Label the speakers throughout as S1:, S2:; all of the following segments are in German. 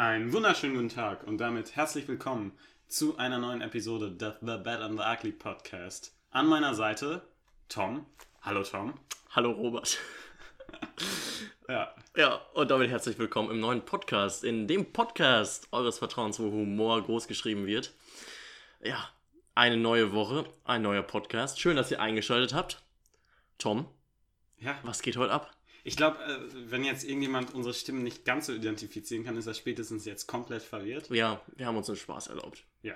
S1: Einen wunderschönen guten Tag und damit herzlich willkommen zu einer neuen Episode des The Bad and the Ugly Podcast. An meiner Seite Tom. Hallo Tom.
S2: Hallo Robert.
S1: Ja,
S2: Ja, und damit herzlich willkommen im neuen Podcast, in dem Podcast eures Vertrauens, wo Humor groß geschrieben wird. Ja, eine neue Woche, ein neuer Podcast. Schön, dass ihr eingeschaltet habt. Tom,
S1: ja.
S2: was geht heute ab?
S1: Ich glaube, äh, wenn jetzt irgendjemand unsere Stimmen nicht ganz so identifizieren kann, ist er spätestens jetzt komplett verwirrt.
S2: Ja, wir haben uns einen Spaß erlaubt.
S1: Ja.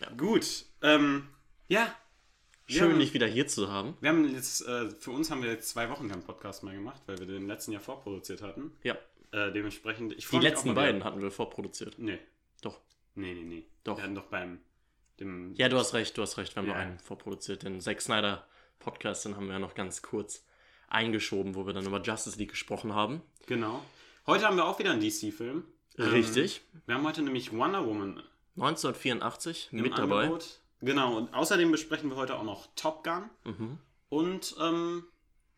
S2: Ja.
S1: Gut. Ähm, ja.
S2: Schön,
S1: haben-
S2: dich wieder hier zu haben.
S1: Wir haben jetzt, äh, für uns haben wir jetzt zwei Wochen keinen Podcast mehr gemacht, weil wir den letzten Jahr vorproduziert hatten.
S2: Ja,
S1: Äh, dementsprechend, ich
S2: die letzten
S1: mal
S2: beiden hatten wir vorproduziert.
S1: Nee,
S2: Doch.
S1: nee, nee, nee.
S2: Doch.
S1: Wir hatten doch beim dem
S2: Ja, du hast recht, du hast recht, wir haben
S1: Ja.
S2: nur einen vorproduziert. Den Zack Snyder Podcast, den haben wir ja noch ganz kurz eingeschoben, wo wir dann über Justice League gesprochen haben.
S1: Genau. Heute haben wir auch wieder einen DC-Film.
S2: Richtig.
S1: Ähm, wir haben heute nämlich Wonder Woman
S2: 1984
S1: im
S2: mit dabei.
S1: Angebot. Genau, und außerdem besprechen wir heute auch noch Top Gun
S2: Mhm.
S1: und ähm,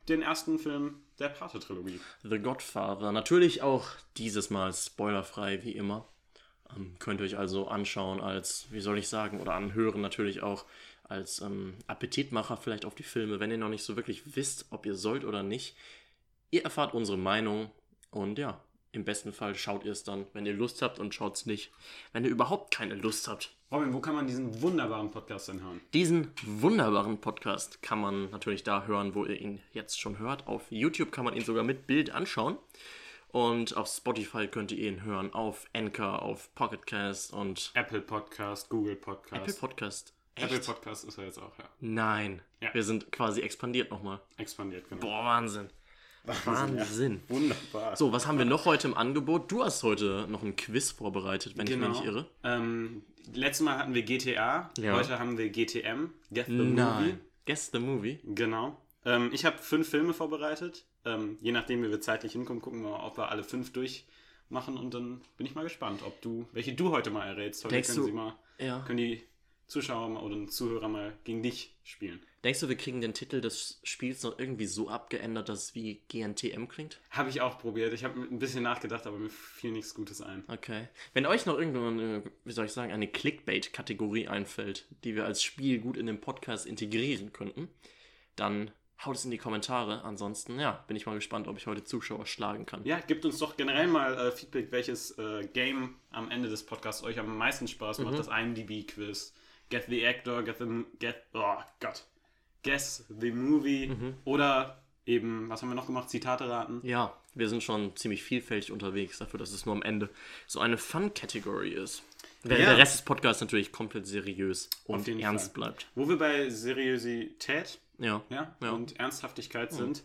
S1: den ersten Film der Pate-Trilogie.
S2: The Godfather. Natürlich auch dieses Mal spoilerfrei, wie immer. Ähm, könnt ihr euch also anschauen als, wie soll ich sagen, oder anhören natürlich auch als ähm, Appetitmacher vielleicht auf die Filme, wenn ihr noch nicht so wirklich wisst, ob ihr sollt oder nicht. Ihr erfahrt unsere Meinung und ja, im besten Fall schaut ihr es dann, wenn ihr Lust habt und schaut es nicht, wenn ihr überhaupt keine Lust habt.
S1: Robin, wo kann man diesen wunderbaren Podcast denn hören?
S2: Diesen wunderbaren Podcast kann man natürlich da hören, wo ihr ihn jetzt schon hört. Auf YouTube kann man ihn sogar mit Bild anschauen. Und auf Spotify könnt ihr ihn hören, auf Anchor, auf Pocketcast und
S1: Apple Podcast, Google Podcast.
S2: Apple Podcast. Echt?
S1: Apple Podcast ist er jetzt auch, ja.
S2: Nein,
S1: Ja.
S2: wir sind quasi expandiert nochmal.
S1: Expandiert, genau.
S2: Boah, Wahnsinn. Wahnsinn.
S1: Ja. Wunderbar.
S2: So, was haben wir noch heute im Angebot? Du hast heute noch ein Quiz vorbereitet, wenn ich mich nicht irre.
S1: Ähm, letztes Mal hatten wir GTA,
S2: Ja.
S1: heute haben wir GTM, Get the Movie.
S2: Nein. Guess the Movie.
S1: Genau. Ähm, ich habe fünf Filme vorbereitet. Ähm, je nachdem, wie wir zeitlich hinkommen, gucken wir mal, ob wir alle fünf durchmachen und dann bin ich mal gespannt, ob du, welche du heute mal errätst. Heute
S2: Denkst
S1: können
S2: du-
S1: sie mal,
S2: Ja.
S1: können die Zuschauer mal oder Zuhörer mal gegen dich spielen.
S2: Denkst du, wir kriegen den Titel des Spiels noch irgendwie so abgeändert, dass es wie GNTM klingt?
S1: Habe ich auch probiert. Ich habe ein bisschen nachgedacht, aber mir fiel nichts Gutes ein.
S2: Okay. Wenn euch noch irgendwann, eine, wie soll ich sagen, eine Clickbait-Kategorie einfällt, die wir als Spiel gut in den Podcast integrieren könnten, dann haut es in die Kommentare. Ansonsten, ja, bin ich mal gespannt, ob ich heute Zuschauer schlagen kann.
S1: Ja, gebt uns doch generell mal äh, Feedback, welches äh, Game am Ende des Podcasts euch am meisten Spaß
S2: Mhm.
S1: macht. Das IMDb-Quiz, Get the Actor, Get the... Get, oh Gott. Guess the Movie
S2: Mhm.
S1: oder eben, was haben wir noch gemacht? Zitate raten.
S2: Ja, wir sind schon ziemlich vielfältig unterwegs dafür, dass es nur am Ende so eine Fun-Category ist. Während
S1: Ja.
S2: der Rest des Podcasts natürlich komplett seriös und ernst
S1: Fall.
S2: bleibt.
S1: Wo wir bei Seriosität
S2: Ja.
S1: ja,
S2: Ja.
S1: und Ernsthaftigkeit sind.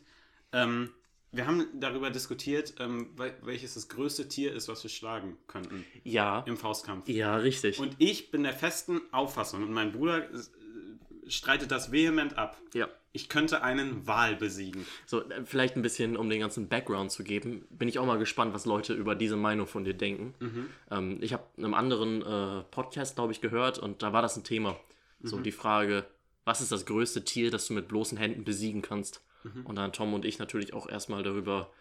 S1: Ähm, wir haben darüber diskutiert, ähm, wel- welches das größte Tier ist, was wir schlagen könnten
S2: Ja.
S1: im Faustkampf.
S2: Ja, richtig.
S1: Und ich bin der festen Auffassung, und mein Bruder äh, streitet das vehement ab.
S2: ja.
S1: Ich könnte einen Wal besiegen.
S2: So, äh, vielleicht ein bisschen, um den ganzen Background zu geben, bin ich auch mal gespannt, was Leute über diese Meinung von dir denken. Ähm, ich habe in einem anderen äh, Podcast, glaube ich, gehört und da war das ein Thema. So die Frage, was ist das größte Tier, das du mit bloßen Händen besiegen kannst? Und dann Tom und ich natürlich auch erstmal darüber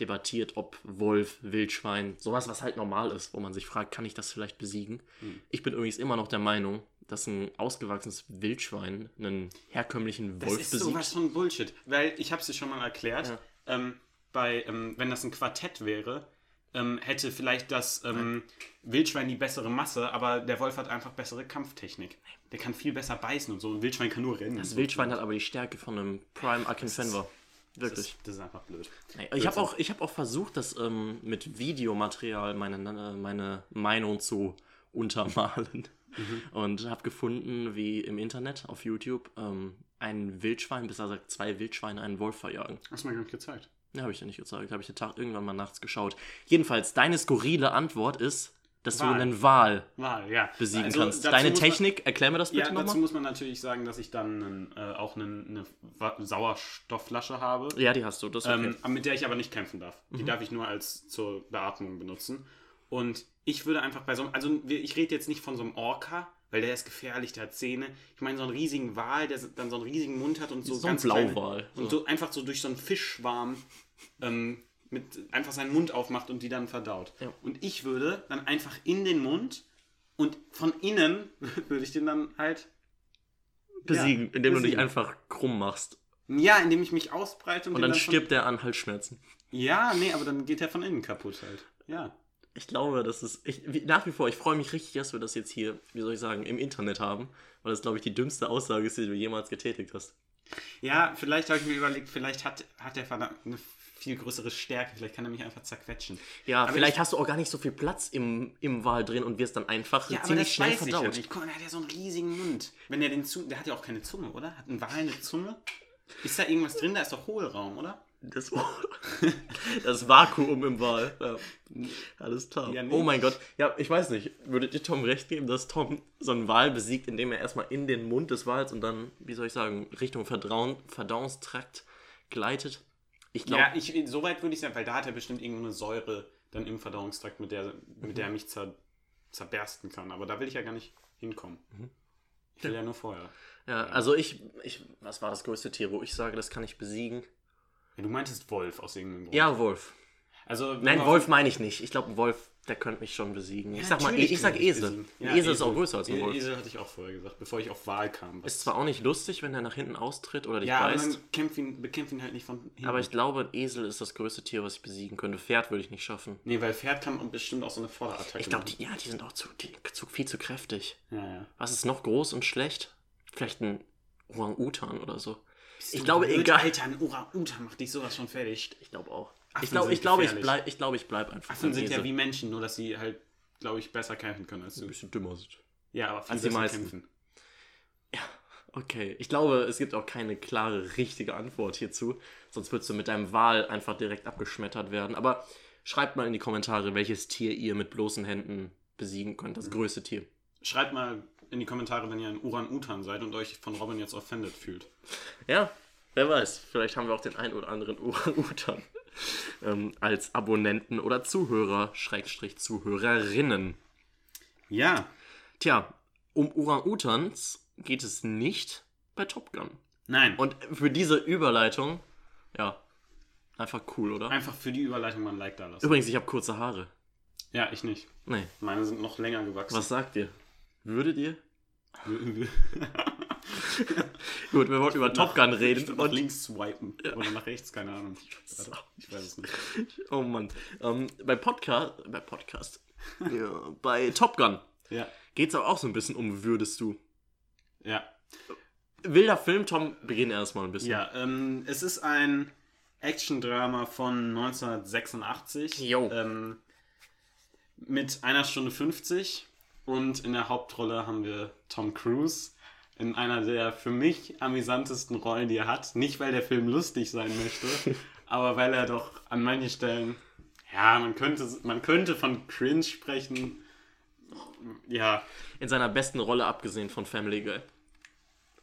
S2: debattiert, ob Wolf, Wildschwein, sowas, was halt normal ist, wo man sich fragt, kann ich das vielleicht besiegen? Ich bin übrigens immer noch der Meinung, dass ein ausgewachsenes Wildschwein einen herkömmlichen
S1: Das
S2: Wolf
S1: ist
S2: besiegt.
S1: sowas von Bullshit. Weil, ich habe es dir schon mal erklärt,
S2: Ja.
S1: ähm, bei, ähm, wenn das ein Quartett wäre, ähm, hätte vielleicht das ähm, Wildschwein die bessere Masse, aber der Wolf hat einfach bessere Kampftechnik. Der kann viel besser beißen und so. Ein Wildschwein kann nur rennen.
S2: Das Wildschwein hat aber die Stärke von einem Prime Akinfenwa.
S1: das
S2: Wirklich.
S1: ist, das ist einfach blöd.
S2: Ich habe auch, ich hab auch versucht, das ähm, mit Videomaterial meine, äh, meine Meinung zu untermalen. Und habe gefunden, wie im Internet auf YouTube ähm, ein Wildschwein, besser gesagt zwei Wildschweine, einen Wolf verjagen.
S1: Hast du mir gar nicht gezeigt.
S2: Ja, habe ich dir nicht gezeigt. Habe ich den Tag irgendwann mal nachts geschaut. Jedenfalls, deine skurrile Antwort ist, dass
S1: Wal.
S2: du einen Wal
S1: ja.
S2: besiegen
S1: Also,
S2: kannst.
S1: dazu
S2: Deine
S1: muss man-
S2: Technik, erklär mir das bitte
S1: Ja, dazu
S2: nochmal.
S1: muss man natürlich sagen, dass ich dann äh, auch eine Wa- Sauerstoffflasche habe.
S2: Ja, die hast du. Das ist okay.
S1: Ähm, mit der ich aber nicht kämpfen darf. Die darf ich nur als zur Beatmung benutzen. Und ich würde einfach bei so einem, also ich rede jetzt nicht von so einem Orca, weil der ist gefährlich, der hat Zähne. Ich meine so einen riesigen Wal, der dann so einen riesigen Mund hat und so,
S2: So ein
S1: ganz
S2: Blauwal.
S1: Und so einfach so durch so einen Fischschwarm ähm, mit einfach seinen Mund aufmacht und die dann verdaut.
S2: Ja.
S1: Und ich würde dann einfach in den Mund und von innen würde ich den dann halt
S2: Besiegen,
S1: Ja,
S2: indem du dich
S1: besiegen.
S2: einfach krumm machst.
S1: ja, indem ich mich ausbreite und,
S2: Und dann
S1: von-
S2: stirbt er an Halsschmerzen.
S1: Ja, nee, aber dann geht er von innen kaputt halt. Ja.
S2: Ich glaube, das ist. Ich, wie, nach wie vor, ich freue mich richtig, dass wir das jetzt hier, wie soll ich sagen, im Internet haben. Weil das, glaube ich, die dümmste Aussage ist, die du jemals getätigt hast.
S1: Ja, vielleicht habe ich mir überlegt, vielleicht hat, hat der verdammt eine viel größere Stärke. Vielleicht kann er mich einfach zerquetschen.
S2: Ja,
S1: Aber
S2: vielleicht
S1: ich-
S2: hast du auch gar nicht so viel Platz im, im Wal drin und wirst dann einfach
S1: Ja,
S2: ziemlich
S1: das
S2: schnell
S1: weiß ich
S2: verdaut.
S1: nicht. Guck mal, der hat ja so einen riesigen Mund. Wenn der den zu, der hat ja auch keine Zunge, oder? Hat ein Wal eine Zunge? Ist da irgendwas drin? Da ist doch Hohlraum, oder?
S2: Das, das Vakuum im Wal. Ja. Alles klar.
S1: Ja, nee.
S2: Oh mein Gott. Ja, ich weiß nicht. Würdet ihr Tom recht geben, dass Tom so einen Wal besiegt, indem er erstmal in den Mund des Wals und dann, wie soll ich sagen, Richtung Verdauungstrakt gleitet? Ich glaube,
S1: Ja, ich, so weit würde ich sagen, weil da hat er bestimmt irgendeine Säure dann im Verdauungstrakt, mit der, mit der er mich zer, zerbersten kann. Aber da will ich ja gar nicht hinkommen. Ich will ja nur vorher.
S2: ja, also ich, ich, was war das größte Tier, wo ich sage, das kann ich besiegen?
S1: Ja, du meintest Wolf aus irgendeinem Grund.
S2: Ja, Wolf.
S1: Also,
S2: Nein, Wolf meine ich nicht. Ich glaube, Wolf, der könnte mich schon besiegen. ich sag mal,
S1: natürlich
S2: ich sag Esel.
S1: Ja,
S2: Esel ist auch größer als ein
S1: E-
S2: Wolf.
S1: Esel hatte ich auch vorher gesagt, bevor ich auf Wahl kam.
S2: Ist zwar auch nicht lustig, wenn der nach hinten austritt oder dich
S1: ja, aber
S2: beißt.
S1: dann kämpf ihn, bekämpf ihn halt nicht von hinten.
S2: Aber ich glaube, ein Esel ist das größte Tier, was ich besiegen könnte. Pferd würde ich nicht schaffen.
S1: Nee, weil Pferd kann bestimmt auch so eine Vorderattacke
S2: Ich glaube, die, ja, die sind auch zu, die, zu, viel zu kräftig.
S1: Ja, ja.
S2: Was ist noch groß und schlecht? Vielleicht ein Orang-Utan oder so. ich glaube,
S1: blöd,
S2: egal.
S1: Alter, ein Orang-Utan macht dich sowas schon fertig.
S2: Ich glaube auch.
S1: Affen
S2: ich glaube, ich, glaube, ich, bleib, ich, glaube, ich bleib einfach
S1: Affen sind ja wie Menschen, nur dass sie halt, glaube ich, besser kämpfen können als du.
S2: ein bisschen dümmer sind.
S1: Ja, aber viel
S2: Als die meisten.
S1: kämpfen.
S2: Okay, ich glaube, es gibt auch keine klare, richtige Antwort hierzu. Sonst würdest du mit deinem Wal einfach direkt abgeschmettert werden. Aber schreibt mal in die Kommentare, welches Tier ihr mit bloßen Händen besiegen könnt. Das größte Tier.
S1: Schreibt mal in die Kommentare, wenn ihr ein Uran-Utan seid und euch von Robin jetzt offended fühlt.
S2: Ja, wer weiß. Vielleicht haben wir auch den einen oder anderen Orang-Utan ähm, als Abonnenten oder Zuhörer, Schrägstrich Zuhörerinnen.
S1: Ja,
S2: Tja, um Orang-Utans geht es nicht bei Top Gun.
S1: nein.
S2: Und für diese Überleitung, ja, einfach cool, oder?
S1: Einfach für die Überleitung mal ein Like da lassen.
S2: Übrigens, ich habe kurze Haare.
S1: Ja, ich nicht.
S2: Nee,
S1: Meine sind noch länger gewachsen.
S2: was sagt ihr? Würdet ihr? Gut, wir wollten über Top Gun
S1: Ich
S2: reden.
S1: würde nach
S2: Und,
S1: links swipen. Oder nach rechts, keine Ahnung. Ich weiß es nicht.
S2: oh Mann. Ähm, bei Podcast, bei Podcast, ja, bei Top Gun
S1: Ja.
S2: geht es aber auch so ein bisschen um Würdest du.
S1: Ja.
S2: Wilder Film, Tom, beginn erstmal ein bisschen.
S1: Ja, ähm, es ist ein Action-Drama von 1986.
S2: Jo.
S1: Ähm, mit einer Stunde 50. Und in der Hauptrolle haben wir Tom Cruise. In einer der für mich amüsantesten Rollen, die er hat. Nicht, weil der Film lustig sein möchte, aber weil er doch an manchen Stellen, ja, man könnte, man könnte von Cringe sprechen. Ja,
S2: In seiner besten Rolle, abgesehen von Family Guy.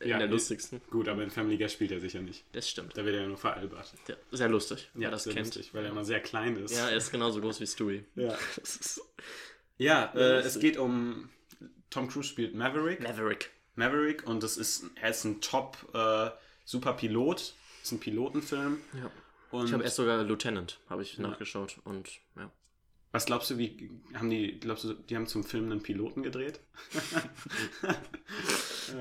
S2: In
S1: Ja,
S2: der lustigsten.
S1: gut, aber in Family Guy spielt er sicher nicht.
S2: Das stimmt.
S1: Da wird er ja nur veralbert.
S2: Ja, sehr lustig,
S1: Ja,
S2: das
S1: sehr
S2: kennt.
S1: lustig, weil er immer sehr klein ist.
S2: Ja, er ist genauso groß wie Stewie.
S1: Ja, ja äh, es geht um. Tom Cruise spielt Maverick.
S2: Maverick.
S1: Maverick und das ist, er ist ein Top äh, super Pilot. ist ein Pilotenfilm.
S2: Ja.
S1: Und
S2: Ich habe erst sogar Lieutenant, habe ich nachgeschaut. Und ja.
S1: was glaubst du, wie haben die, glaubst du, die haben zum Film einen Piloten gedreht?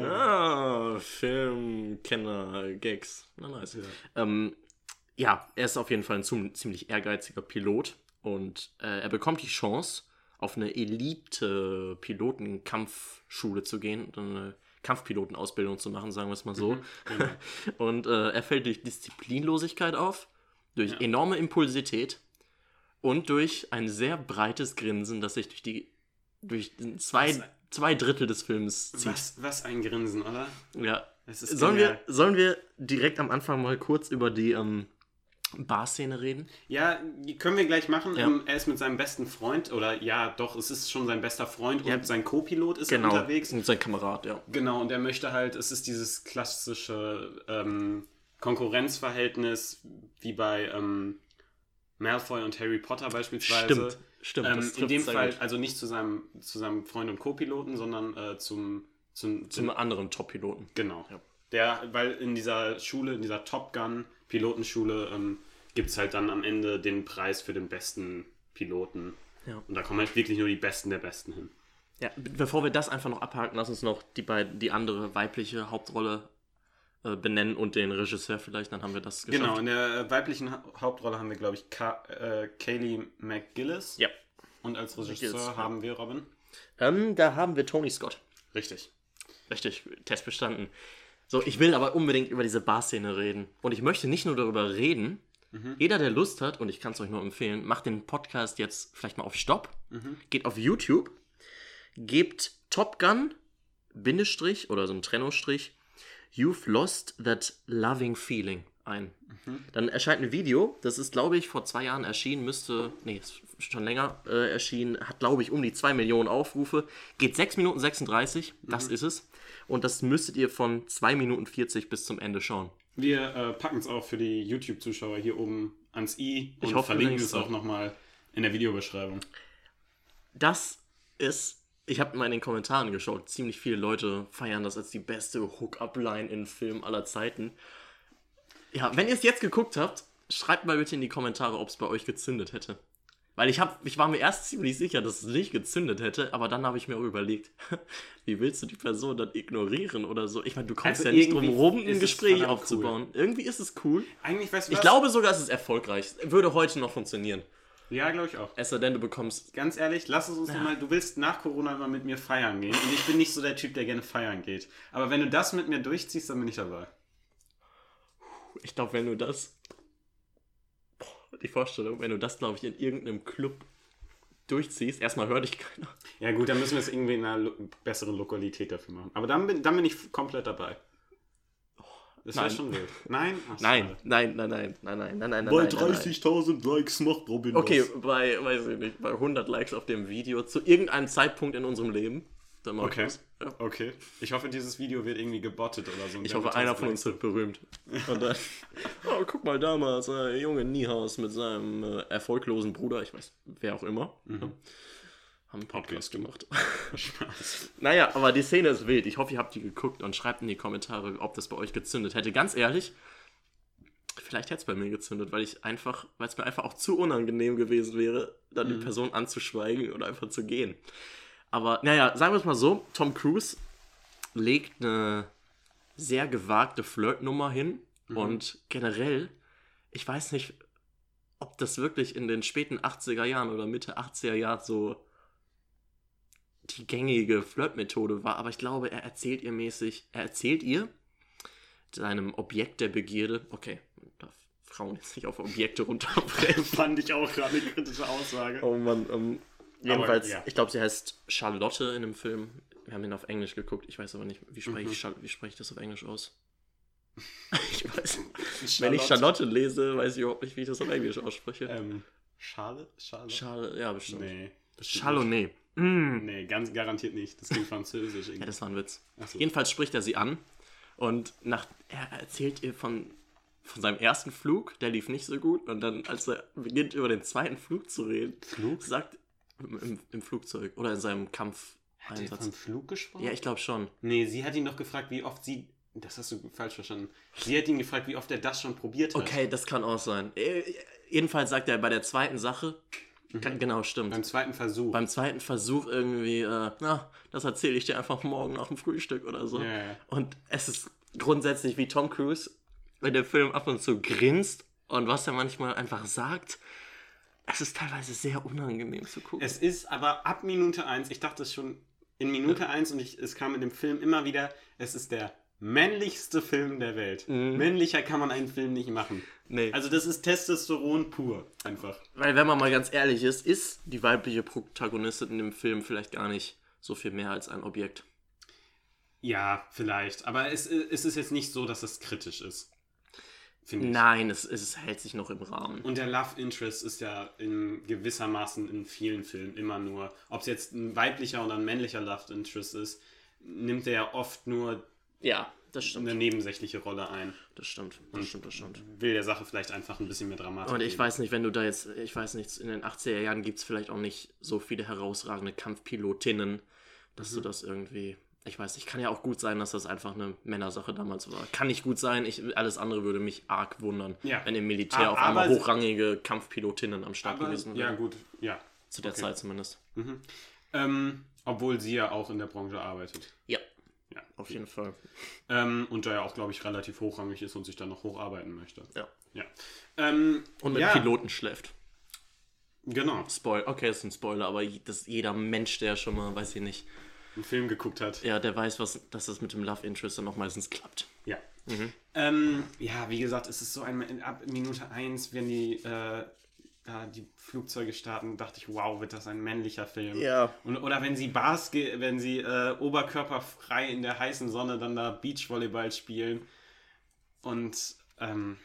S2: Ah, Filmkenner, Gags. Na nice. Ja. Ähm, ja, er ist auf jeden Fall ein ziemlich ehrgeiziger Pilot und äh, er bekommt die Chance, auf eine Elite-Piloten-Kampfschule zu gehen eine Kampfpilotenausbildung zu machen, sagen wir es mal so.
S1: genau.
S2: Und äh, er fällt durch Disziplinlosigkeit auf, durch
S1: Ja.
S2: enorme Impulsivität und durch ein sehr breites Grinsen, das sich durch die durch zwei,
S1: Was-
S2: zwei Drittel des Films zieht.
S1: Was, was ein Grinsen, oder?
S2: Ja.
S1: Es ist
S2: Sollen wir, sollen wir direkt am Anfang mal kurz über die ähm, Bar-Szene reden?
S1: Ja, können wir gleich machen.
S2: Ja.
S1: Ähm, er ist mit seinem besten Freund, oder ja, doch, es ist schon sein bester Freund
S2: Ja.
S1: und sein Co-Pilot ist
S2: Genau.
S1: unterwegs.
S2: Und sein Kamerad, ja.
S1: Genau, und er möchte halt, es ist dieses klassische ähm, Konkurrenzverhältnis wie bei ähm, Malfoy und Harry Potter beispielsweise.
S2: Stimmt. Stimmt.
S1: Ähm, in dem Fall,
S2: gut.
S1: also nicht zu seinem, zu seinem Freund und Co-Piloten, sondern äh, zum, zum,
S2: Zum anderen Top-Piloten.
S1: Genau.
S2: Ja.
S1: Der, weil in dieser Schule, in dieser Top Gun Pilotenschule, ähm, gibt es halt dann am Ende den Preis für den besten Piloten.
S2: Ja.
S1: Und da kommen halt wirklich nur die Besten der Besten hin.
S2: Ja, be- bevor wir das einfach noch abhaken, lass uns noch die, beiden, die andere weibliche Hauptrolle äh, benennen und den Regisseur vielleicht, dann haben wir das geschafft.
S1: Genau, in der äh, weiblichen Ha- Hauptrolle haben wir, glaube ich, Ka äh, Kaylee McGillis.
S2: Ja.
S1: Und als Regisseur
S2: McGillis, ja.
S1: haben wir Robin.
S2: Ähm, da haben wir Tony Scott.
S1: Richtig.
S2: Richtig, Test bestanden. So, ich will aber unbedingt über diese Bar-Szene reden. Und ich möchte nicht nur darüber reden. Jeder, der Lust hat, und ich kann es euch nur empfehlen, macht den Podcast jetzt vielleicht mal auf Stopp, geht auf YouTube, gebt Top Gun, Bindestrich oder so ein Trennungsstrich, You've Lost That Loving Feeling ein. Dann erscheint ein Video, das ist, glaube ich, vor zwei Jahren erschienen, müsste, nee, ist schon länger äh, erschienen, hat, glaube ich, um die 2 Millionen Aufrufe, geht 6 Minuten 36, das ist es. Und das müsstet ihr von 2 Minuten 40 bis zum Ende schauen.
S1: Wir äh, packen es auch für die YouTube-Zuschauer hier oben ans i und
S2: hoffe,
S1: verlinken es auch
S2: auch.
S1: nochmal in der Videobeschreibung.
S2: Das ist, ich habe mal in den Kommentaren geschaut, ziemlich viele Leute feiern das als die beste Hook-Up-Line in Filmen aller Zeiten. Ja, wenn ihr es jetzt geguckt habt, schreibt mal bitte in die Kommentare, ob es bei euch gezündet hätte. Weil ich, hab, ich war mir erst ziemlich sicher, dass es nicht gezündet hätte, aber dann habe ich mir auch überlegt, wie willst du die Person dann ignorieren oder so? Ich meine, du kommst
S1: Also
S2: ja nicht drum rum, ein
S1: es
S2: Gespräch aufzubauen. Irgendwie ist es cool.
S1: Eigentlich weißt du
S2: Ich
S1: was?
S2: glaube sogar, es ist erfolgreich. Würde heute noch funktionieren.
S1: Ja, glaube ich auch.
S2: Es sei denn, du bekommst
S1: Ganz ehrlich, lass es uns noch mal. Du willst nach Corona immer mit mir feiern gehen. Und ich bin nicht so der Typ, der gerne feiern geht. Aber wenn du das mit mir durchziehst, dann bin ich dabei.
S2: Ich glaube, wenn du das. Die Vorstellung, wenn du das, glaube ich, in irgendeinem Club durchziehst, erstmal hört dich keiner.
S1: Ja, gut, dann müssen wir es irgendwie in einer lo besseren Lokalität dafür machen. Aber dann bin, dann bin ich komplett dabei. Das wäre
S2: nein.
S1: schon wild. Nein? Ach,
S2: Nein, nein, nein, nein, nein, nein, nein, nein,
S1: Bei
S2: nein, nein, nein.
S1: 30.000 Likes macht Robin
S2: Okay,
S1: was.
S2: bei, weiß ich nicht, bei 100 Likes auf dem Video zu irgendeinem Zeitpunkt in unserem Leben. Dann mach ich
S1: Okay.
S2: das. Ja.
S1: Okay. Ich hoffe, dieses Video wird irgendwie gebottet oder so.
S2: Ich hoffe, einer
S1: 1000
S2: von uns wird berühmt. Und dann, oh, guck mal damals, äh, junge Niehaus mit seinem äh, erfolglosen Bruder, ich weiß, wer auch immer,
S1: Mhm.
S2: ja, haben einen Podcast
S1: Okay.
S2: gemacht.
S1: Spaß.
S2: Naja, aber die Szene ist wild. Ich hoffe, ihr habt die geguckt und schreibt in die Kommentare, ob das bei euch gezündet hätte. Ganz ehrlich, vielleicht hätte es bei mir gezündet, weil ich einfach, weil es mir einfach auch zu unangenehm gewesen wäre, dann die Person anzuschweigen oder einfach zu gehen. Aber naja, sagen wir es mal so, Tom Cruise legt eine sehr gewagte Flirtnummer hin und generell, ich weiß nicht, ob das wirklich in den späten 80er Jahren oder Mitte 80er Jahren so die gängige Flirtmethode war, aber ich glaube, er erzählt ihr mäßig, er erzählt ihr seinem Objekt der Begierde, okay, man darf Frauen jetzt nicht auf Objekte runterbrechen.
S1: Fand ich auch gerade eine kritische Aussage.
S2: oh Mann, ähm, jedenfalls,
S1: ja.
S2: ich glaube, sie heißt Charlotte in dem Film. Wir haben ihn auf Englisch geguckt, ich weiß aber nicht, wie spreche
S1: Mhm.
S2: ich, wie spreche ich das auf Englisch aus? ich weiß nicht. Wenn ich Charlotte lese, weiß ich überhaupt nicht, wie ich das auf Englisch ausspreche.
S1: Ähm, Schade? Schade?
S2: Charlotte, ja, bestimmt.
S1: Nee.
S2: Chardonnay. Mm.
S1: Nee, ganz garantiert nicht. Das klingt französisch
S2: Ja,
S1: irgendwie.
S2: das war ein Witz.
S1: So.
S2: Jedenfalls spricht er sie an und nach, er erzählt ihr von, von seinem ersten Flug, der lief nicht so gut. Und dann, als er beginnt, über den zweiten Flug zu reden,
S1: Flug?
S2: sagt im, im Flugzeug oder in seinem
S1: Hat der
S2: Kampfeinsatz.
S1: vom Flug gesprochen?
S2: Ja, ich glaube schon.
S1: Nee, sie hat ihn doch gefragt, wie oft sie. Das hast du falsch verstanden. Sie hat ihn gefragt, wie oft er das schon probiert hat.
S2: Okay, das kann auch sein. Äh, Jedenfalls sagt er bei der zweiten Sache,
S1: Mhm.
S2: kann, genau, stimmt.
S1: Beim zweiten Versuch.
S2: beim zweiten Versuch irgendwie, äh, na, das erzähle ich dir einfach morgen nach dem Frühstück oder so.
S1: Ja.
S2: Und es ist grundsätzlich wie Tom Cruise, wenn der Film ab und zu grinst und was er manchmal einfach sagt. Es ist teilweise sehr unangenehm zu gucken.
S1: Es ist aber ab Minute 1, ich dachte es schon in Minute 1 und ich, es kam in dem Film immer wieder, es ist der männlichste Film der Welt.
S2: Mhm.
S1: Männlicher kann man einen Film nicht machen.
S2: nee.
S1: Also das ist Testosteron pur, einfach.
S2: Weil wenn man mal ganz ehrlich ist, ist die weibliche Protagonistin in dem Film vielleicht gar nicht so viel mehr als ein Objekt.
S1: Ja, vielleicht. Aber es, es ist jetzt nicht so, dass es kritisch ist. Finde ich.
S2: Nein, es, es hält sich noch im Rahmen.
S1: Und der Love Interest ist ja in gewissermaßen in vielen Filmen immer nur, ob es jetzt ein weiblicher oder ein männlicher Love Interest ist, nimmt er ja oft nur
S2: Ja, das stimmt.
S1: eine nebensächliche Rolle ein.
S2: Das stimmt, das stimmt, das stimmt.
S1: Will der Sache vielleicht einfach ein bisschen mehr Dramatik
S2: Und ich
S1: geben.
S2: weiß nicht, wenn du da jetzt, ich weiß nicht, in den 80er Jahren gibt es vielleicht auch nicht so viele herausragende Kampfpilotinnen, dass du das irgendwie ich weiß nicht, kann ja auch gut sein, dass das einfach eine Männersache damals war. Kann nicht gut sein, ich, alles andere würde mich arg wundern,
S1: Ja.
S2: wenn im Militär
S1: A-
S2: auf einmal
S1: aber-
S2: hochrangige Kampfpilotinnen am Start
S1: Aber,
S2: gewesen
S1: ja,
S2: wären.
S1: gut, ja.
S2: Zu der
S1: okay.
S2: Zeit zumindest.
S1: Ähm, obwohl sie ja auch in der Branche arbeitet.
S2: Ja,
S1: Ja.
S2: auf jeden Fall.
S1: Ähm, und da ja auch, glaube ich, relativ hochrangig ist und sich dann noch hocharbeiten möchte.
S2: Ja.
S1: Ja. Ähm,
S2: Und mit
S1: ja,
S2: Piloten schläft.
S1: Genau.
S2: Spoiler, okay, das ist ein Spoiler, aber das, jeder Mensch, der schon mal, weiß ich nicht,
S1: Einen Film geguckt hat.
S2: ja, der weiß, was, dass das mit dem Love Interest dann auch meistens klappt.
S1: Ja. Ähm, ja, wie gesagt, es ist so ein, ab Minute 1, wenn die, äh, da die Flugzeuge starten, dachte ich, wow, wird das ein männlicher Film.
S2: Ja.
S1: Und, oder wenn sie Basket, wenn sie äh, oberkörperfrei in der heißen Sonne dann da Beachvolleyball spielen und ähm,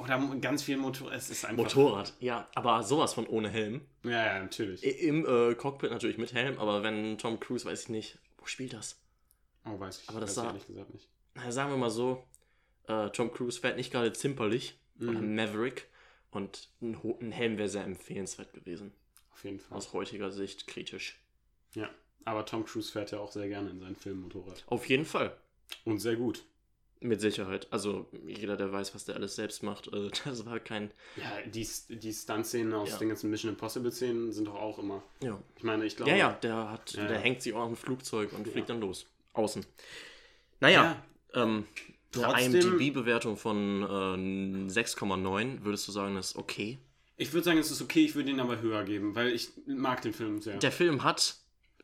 S1: oder ganz viel Motor, es ist einfach.
S2: Motorrad, ja, aber sowas von ohne Helm.
S1: Ja, ja, natürlich.
S2: Im äh, Cockpit natürlich mit Helm, aber wenn Tom Cruise, weiß ich nicht, wo spielt das?
S1: Oh, weiß ich,
S2: Aber das
S1: weiß
S2: sah-
S1: ehrlich gesagt nicht.
S2: Na, sagen wir mal so, äh, Tom Cruise fährt nicht gerade zimperlich oder Maverick und ein, ein Helm wäre sehr empfehlenswert gewesen.
S1: Auf jeden Fall.
S2: Aus heutiger Sicht kritisch.
S1: Ja. Aber Tom Cruise fährt ja auch sehr gerne in seinen Filmen Motorrad.
S2: Auf jeden Fall.
S1: Und sehr gut.
S2: Mit Sicherheit. Also jeder, der weiß, was der alles selbst macht, äh, das war kein.
S1: Ja, die, die Stunt-Szenen aus
S2: Ja.
S1: den ganzen Mission Impossible-Szenen sind doch auch immer.
S2: Ja.
S1: Ich meine, ich glaube.
S2: Ja, ja, der hat,
S1: Ja,
S2: der
S1: ja.
S2: hängt sich auch ein Flugzeug und fliegt dann los. Außen. Naja, ähm, eine
S1: Trotzdem-
S2: IMDb-Bewertung von äh, 6,9, würdest du sagen, ist okay?
S1: Ich würde sagen, es ist okay, ich würde ihn aber höher geben, weil ich mag den Film sehr.
S2: Der Film hat,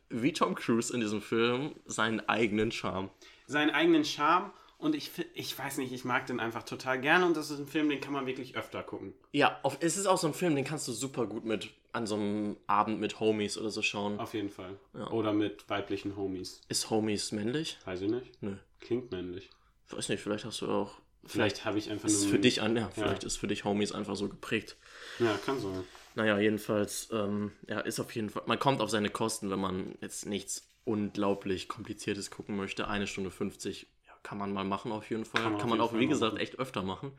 S2: wie Tom Cruise in diesem Film, seinen eigenen Charme.
S1: Seinen eigenen Charme und ich, ich weiß nicht, ich mag den einfach total gerne und das ist ein Film, den kann man wirklich öfter gucken.
S2: Ja, auf, es ist auch so ein Film, den kannst du super gut mit an so einem Abend mit Homies oder so schauen.
S1: Auf jeden Fall. Oder mit weiblichen Homies.
S2: Ist Homies männlich?
S1: Weiß ich nicht.
S2: Nö.
S1: Klingt männlich.
S2: Weiß nicht, vielleicht hast du auch.
S1: Vielleicht habe ich einfach
S2: Ist
S1: nur.
S2: für dich an, ja, vielleicht ist für dich Homies einfach so geprägt.
S1: Ja, kann so.
S2: Naja, jedenfalls, ähm, ja, ist auf jeden Fall. Man kommt auf seine Kosten, wenn man jetzt nichts unglaublich Kompliziertes gucken möchte. Eine Stunde 50 ja, kann man mal machen, auf jeden Fall.
S1: Kann
S2: Kann
S1: man
S2: man,
S1: auf
S2: auch, wie
S1: Fall mal
S2: gesagt,
S1: machen.
S2: echt öfter machen.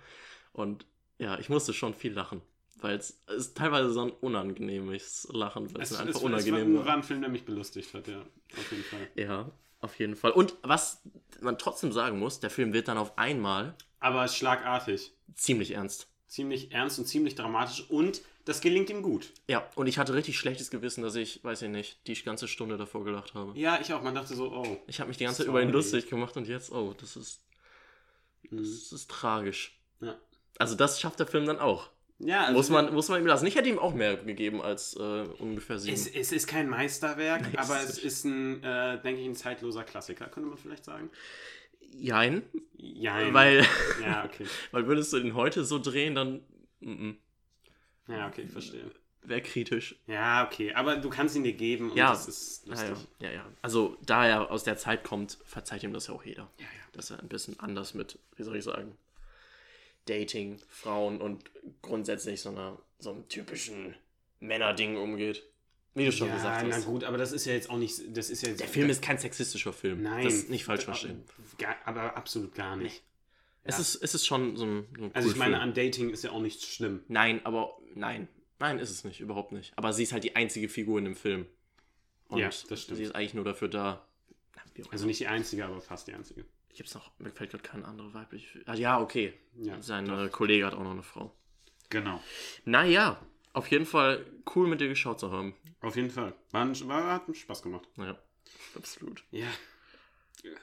S2: Und ja, ich musste schon viel lachen. Weil es ist teilweise so ein unangenehmes Lachen, weil es,
S1: Es,
S2: einfach
S1: es, es war,
S2: unangenehm
S1: war ein Film, der mich belustigt hat, ja. Auf jeden Fall.
S2: Ja, auf jeden Fall. Und was man trotzdem sagen muss, der Film wird dann auf einmal
S1: Aber schlagartig.
S2: ziemlich ernst.
S1: Ziemlich ernst und ziemlich dramatisch und das gelingt ihm gut.
S2: Ja, und ich hatte richtig schlechtes Gewissen, dass ich, weiß ich nicht, die ganze Stunde davor gelacht habe.
S1: Ja, ich auch. Man dachte so, oh.
S2: Ich habe mich die ganze Zeit über ihn lustig gemacht und jetzt, oh, das ist, das ist tragisch.
S1: Ja.
S2: Also das schafft der Film dann auch.
S1: Ja, also
S2: Muss man, muss man ihm lassen. Ich hätte ihm auch mehr gegeben als äh, ungefähr sieben.
S1: Es, es ist kein Meisterwerk,
S2: Nee,
S1: aber
S2: es ist
S1: ein, äh, denke ich, ein zeitloser Klassiker, könnte man vielleicht sagen.
S2: Jein,
S1: Ja,
S2: weil,
S1: Ja, okay.
S2: weil würdest du den heute so drehen, dann mm,
S1: Ja, okay, ich verstehe.
S2: wäre kritisch.
S1: Ja, okay. Aber du kannst ihn dir geben und
S2: Ja.
S1: das ist
S2: Ja,
S1: lustig.
S2: ja, ja, ja. Also, da er aus der Zeit kommt, verzeiht ihm das ja auch jeder.
S1: Ja, ja.
S2: Dass er ein bisschen anders mit, wie soll ich sagen, Dating, Frauen und grundsätzlich so, einer, so einem typischen Männerding umgeht. Wie du schon
S1: Ja,
S2: gesagt
S1: na
S2: hast.
S1: gut, aber das ist ja jetzt auch nicht. Das ist ja
S2: Der Film ist kein sexistischer Film.
S1: Nein.
S2: Das nicht falsch verstehen.
S1: Gar, aber absolut gar nicht.
S2: Es,
S1: Ja.
S2: ist, es ist schon so ein, so ein
S1: Also
S2: cool
S1: ich meine,
S2: Film.
S1: an Dating ist ja auch nichts schlimm.
S2: Nein, aber nein. Nein, ist es nicht. Überhaupt nicht. Aber sie ist halt die einzige Figur in dem Film. Und
S1: Ja, das stimmt.
S2: sie ist eigentlich nur dafür da.
S1: Also nicht die einzige, aber fast die einzige.
S2: Gibt's noch, mir fällt gerade keine andere weibliche. Ah, ja, okay.
S1: Ja,
S2: Sein äh, Kollege hat auch noch eine Frau.
S1: Genau.
S2: Naja, auf jeden Fall cool mit dir geschaut zu haben.
S1: Auf jeden Fall. War, ein, war, hat Spaß gemacht.
S2: Naja, absolut.
S1: Ja.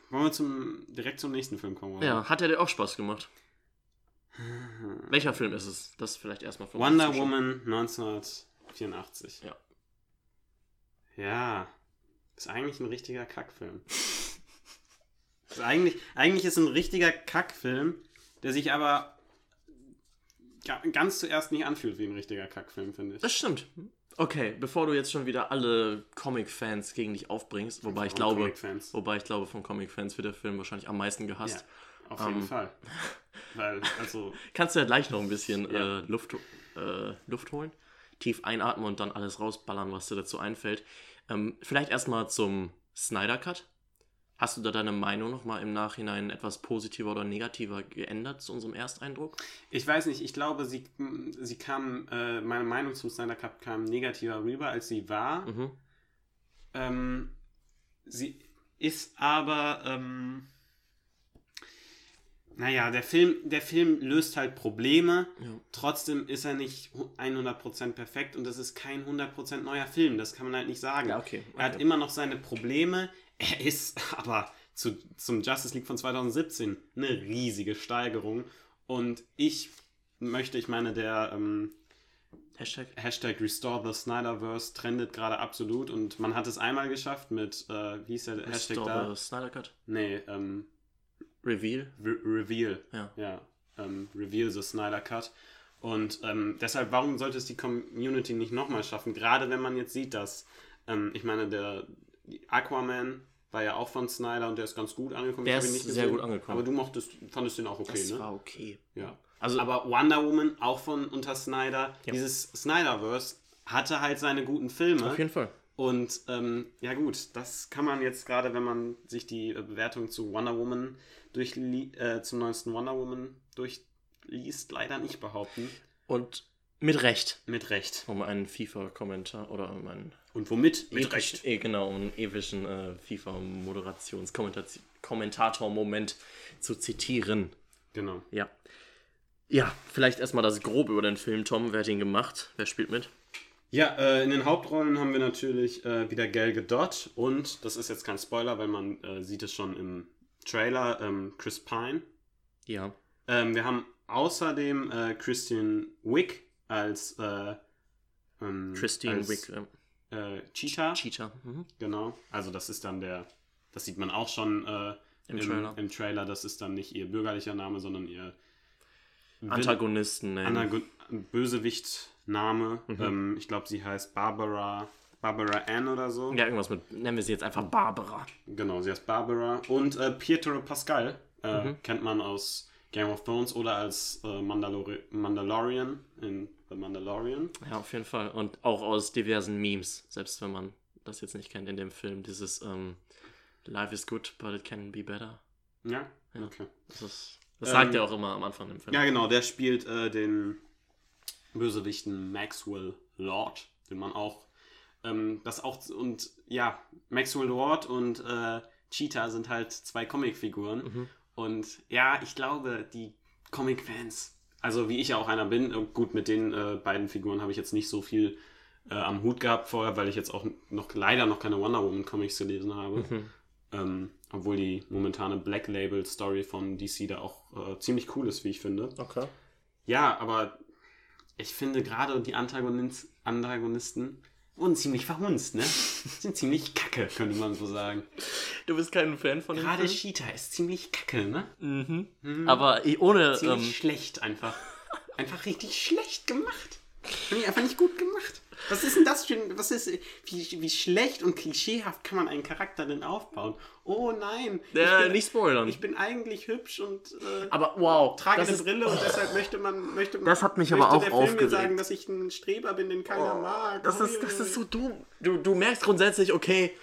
S1: Wollen wir zum, direkt zum nächsten Film kommen? oder?
S2: Ja, hat er dir auch Spaß gemacht? Welcher Film ist es? Das vielleicht erstmal von
S1: Wonder. Woman 1984.
S2: Ja.
S1: Ja. Ist eigentlich ein richtiger Kackfilm. ist eigentlich, eigentlich ist ein richtiger Kackfilm, der sich aber ga- ganz zuerst nicht anfühlt wie ein richtiger Kackfilm, finde ich.
S2: Das stimmt. Okay, bevor du jetzt schon wieder alle Comic-Fans gegen dich aufbringst, wobei ich
S1: Von
S2: glaube, wobei ich glaube, von Comic-Fans wird der Film wahrscheinlich am meisten
S1: Ja,
S2: gehasst.
S1: auf jeden
S2: Ähm.
S1: Fall. Weil, also,
S2: Kannst du ja gleich noch ein bisschen
S1: Ja.
S2: äh, Luft, äh, Luft holen, tief einatmen und dann alles rausballern, was dir dazu einfällt. Ähm, vielleicht erstmal zum Snyder Cut. Hast du da deine Meinung nochmal im Nachhinein etwas positiver oder negativer geändert zu unserem Ersteindruck?
S1: ich weiß nicht, ich glaube, sie, sie kam, äh, meine Meinung zum Snyder Cup kam negativer rüber, als sie war.
S2: Mhm.
S1: Ähm, sie, ist aber, ähm, naja, der Film, der Film löst halt Probleme.
S2: Ja.
S1: Trotzdem ist er nicht 100% perfekt und das ist kein 100% neuer Film. Das kann man halt nicht sagen.
S2: Ja, okay,
S1: Er hat
S2: okay.
S1: immer noch seine Probleme. Er ist aber zu, zum Justice League von 2017 eine riesige Steigerung. Und ich möchte, ich meine, der ähm,
S2: Hashtag.
S1: Hashtag Restore the Snyderverse trendet gerade absolut und man hat es einmal geschafft mit, äh, wie hieß der Hashtag
S2: Restore
S1: da?
S2: the Snyder Cut.
S1: Nee, ähm,
S2: Reveal.
S1: Re Reveal.
S2: Ja.
S1: Ja, ähm, Reveal the Snyder Cut. Und ähm, deshalb, warum sollte es die Community nicht nochmal schaffen? Gerade wenn man jetzt sieht, dass, ähm, ich meine, der Aquaman war ja auch von Snyder und der ist ganz gut angekommen.
S2: Der ist sehr gut angekommen.
S1: Aber du mochtest, fandest den auch okay,
S2: Das
S1: ne?
S2: war okay.
S1: Ja.
S2: Also-
S1: aber Wonder Woman, auch von unter Snyder,
S2: Ja.
S1: dieses Snyderverse hatte halt seine guten Filme.
S2: Auf jeden Fall.
S1: Und ähm, ja gut, das kann man jetzt gerade, wenn man sich die äh, Bewertung zu Wonder Woman durchli äh, zum neuesten Wonder Woman durchliest, leider nicht behaupten.
S2: Und mit Recht.
S1: Mit Recht.
S2: Um einen FIFA-Kommentar oder um einen
S1: Und womit? Mit
S2: episch-
S1: Recht.
S2: Eh, genau, um einen epischen äh, FIFA-Moderations-Kommentator-Moment zu zitieren.
S1: Genau.
S2: Ja. Ja, vielleicht erstmal das Grobe über den Film, Tom. Wer hat ihn gemacht? Wer spielt mit?
S1: Ja, äh, in den Hauptrollen haben wir natürlich äh, wieder Gal Gadot und, das ist jetzt kein Spoiler, weil man äh, sieht es schon im Trailer, ähm, Chris Pine.
S2: Ja.
S1: Ähm, wir haben außerdem äh, Christian Wick als äh, ähm,
S2: Christine
S1: als,
S2: Wick. Äh,
S1: Cheetah.
S2: Cheetah. Mhm.
S1: Genau. Also das ist dann der, das sieht man auch schon äh,
S2: Im
S1: im,
S2: Trailer.
S1: im Trailer. Das ist dann nicht ihr bürgerlicher Name, sondern ihr
S2: Antagonisten.
S1: Anago- Bösewicht-Name.
S2: Mhm.
S1: Ähm, ich glaube, sie heißt Barbara, Barbara Ann oder so.
S2: Ja, irgendwas mit. Nennen wir sie jetzt einfach Barbara.
S1: Genau, sie heißt Barbara. Und äh, Pietro Pascal äh,
S2: Mhm.
S1: kennt man aus Game of Thrones oder als äh, Mandalori Mandalorian in The Mandalorian.
S2: Ja, auf jeden Fall. Und auch aus diversen Memes, selbst wenn man das jetzt nicht kennt in dem Film. Dieses ähm, Life is good, but it can be better.
S1: Ja,
S2: Ja.
S1: okay.
S2: Das, ist, das sagt
S1: Ähm,
S2: er auch immer am Anfang im Film.
S1: Ja, genau, der spielt äh, den Bösewichten Maxwell Lord, den man auch, ähm, das auch, und ja, Maxwell Lord und äh, Cheetah sind halt zwei Comicfiguren.
S2: Mhm.
S1: Und ja, ich glaube, die Comic-Fans, also wie ich ja auch einer bin, äh, gut, mit den äh, beiden Figuren habe ich jetzt nicht so viel äh, am Hut gehabt vorher, weil ich jetzt auch noch leider noch keine Wonder Woman Comics gelesen habe.
S2: Mhm.
S1: Ähm, obwohl die momentane Black Label Story von DC da auch äh, ziemlich cool ist, wie ich finde.
S2: Okay.
S1: Ja, aber ich finde gerade die Antagonist Antagonisten wurden ziemlich verhunzt, ne? Sind ziemlich kacke, könnte man so sagen.
S2: Du bist kein Fan von dem
S1: Gerade
S2: Film?
S1: Cheetah ist ziemlich kacke, ne?
S2: Mhm. Aber ich- ohne.
S1: Ziemlich
S2: Ähm,
S1: schlecht einfach. Einfach richtig schlecht gemacht. Finde ich einfach nicht gut gemacht. Was ist denn das für ein, was ist, wie, wie schlecht und klischeehaft kann man einen Charakter denn aufbauen? Oh nein. Ich bin,
S2: nicht spoilern.
S1: Ich bin eigentlich hübsch und äh,
S2: aber wow.
S1: trage eine
S2: ist-
S1: Brille und deshalb möchte man, möchte man,
S2: Das hat mich aber auch
S1: der Film mir
S2: aufgeregt.
S1: sagen, dass ich ein Streber bin, den keiner mag.
S2: Das ist, das ist so dumm. Du, du merkst grundsätzlich, okay,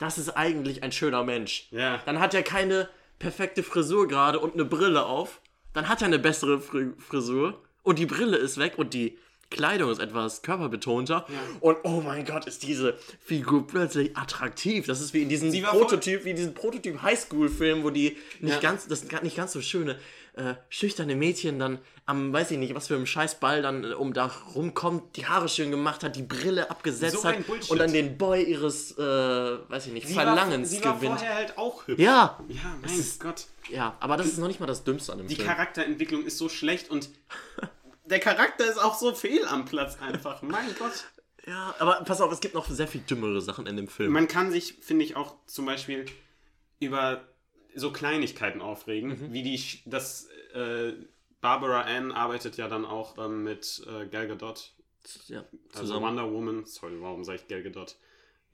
S2: das ist eigentlich ein schöner Mensch.
S1: Ja.
S2: Dann hat er keine perfekte Frisur gerade und eine Brille auf. Dann hat er eine bessere Fri Frisur und die Brille ist weg und die Kleidung ist etwas körperbetonter. Und oh mein Gott, ist diese Figur plötzlich attraktiv. Das ist wie in diesem Prototyp, wie in diesem Prototyp Highschool-Film, wo die nicht
S1: Ja.
S2: ganz, das nicht ganz so schöne, äh, schüchterne Mädchen dann am, weiß ich nicht, was für einem Scheißball dann äh, um da rumkommt, die Haare schön gemacht hat, die Brille abgesetzt
S1: So
S2: hat und dann den Boy ihres, äh, weiß ich nicht,
S1: Sie
S2: Verlangens
S1: war, sie war
S2: gewinnt.
S1: vorher halt auch hübsch.
S2: Ja,
S1: Ja, mein Gott.
S2: ja, aber das ist noch nicht mal das Dümmste an dem
S1: Die
S2: Film.
S1: Charakterentwicklung ist so schlecht und der Charakter ist auch so fehl am Platz einfach. Mein Gott.
S2: Ja, aber pass auf, es gibt noch sehr viel dümmere Sachen in dem Film.
S1: Man kann sich, finde ich, auch zum Beispiel über so Kleinigkeiten aufregen,
S2: Mhm.
S1: wie die, das, äh, Barbara Ann arbeitet ja dann auch ähm, mit äh, Gal Gadot,
S2: ja,
S1: also
S2: zusammen.
S1: Wonder Woman, sorry, warum sage ich Gal Gadot,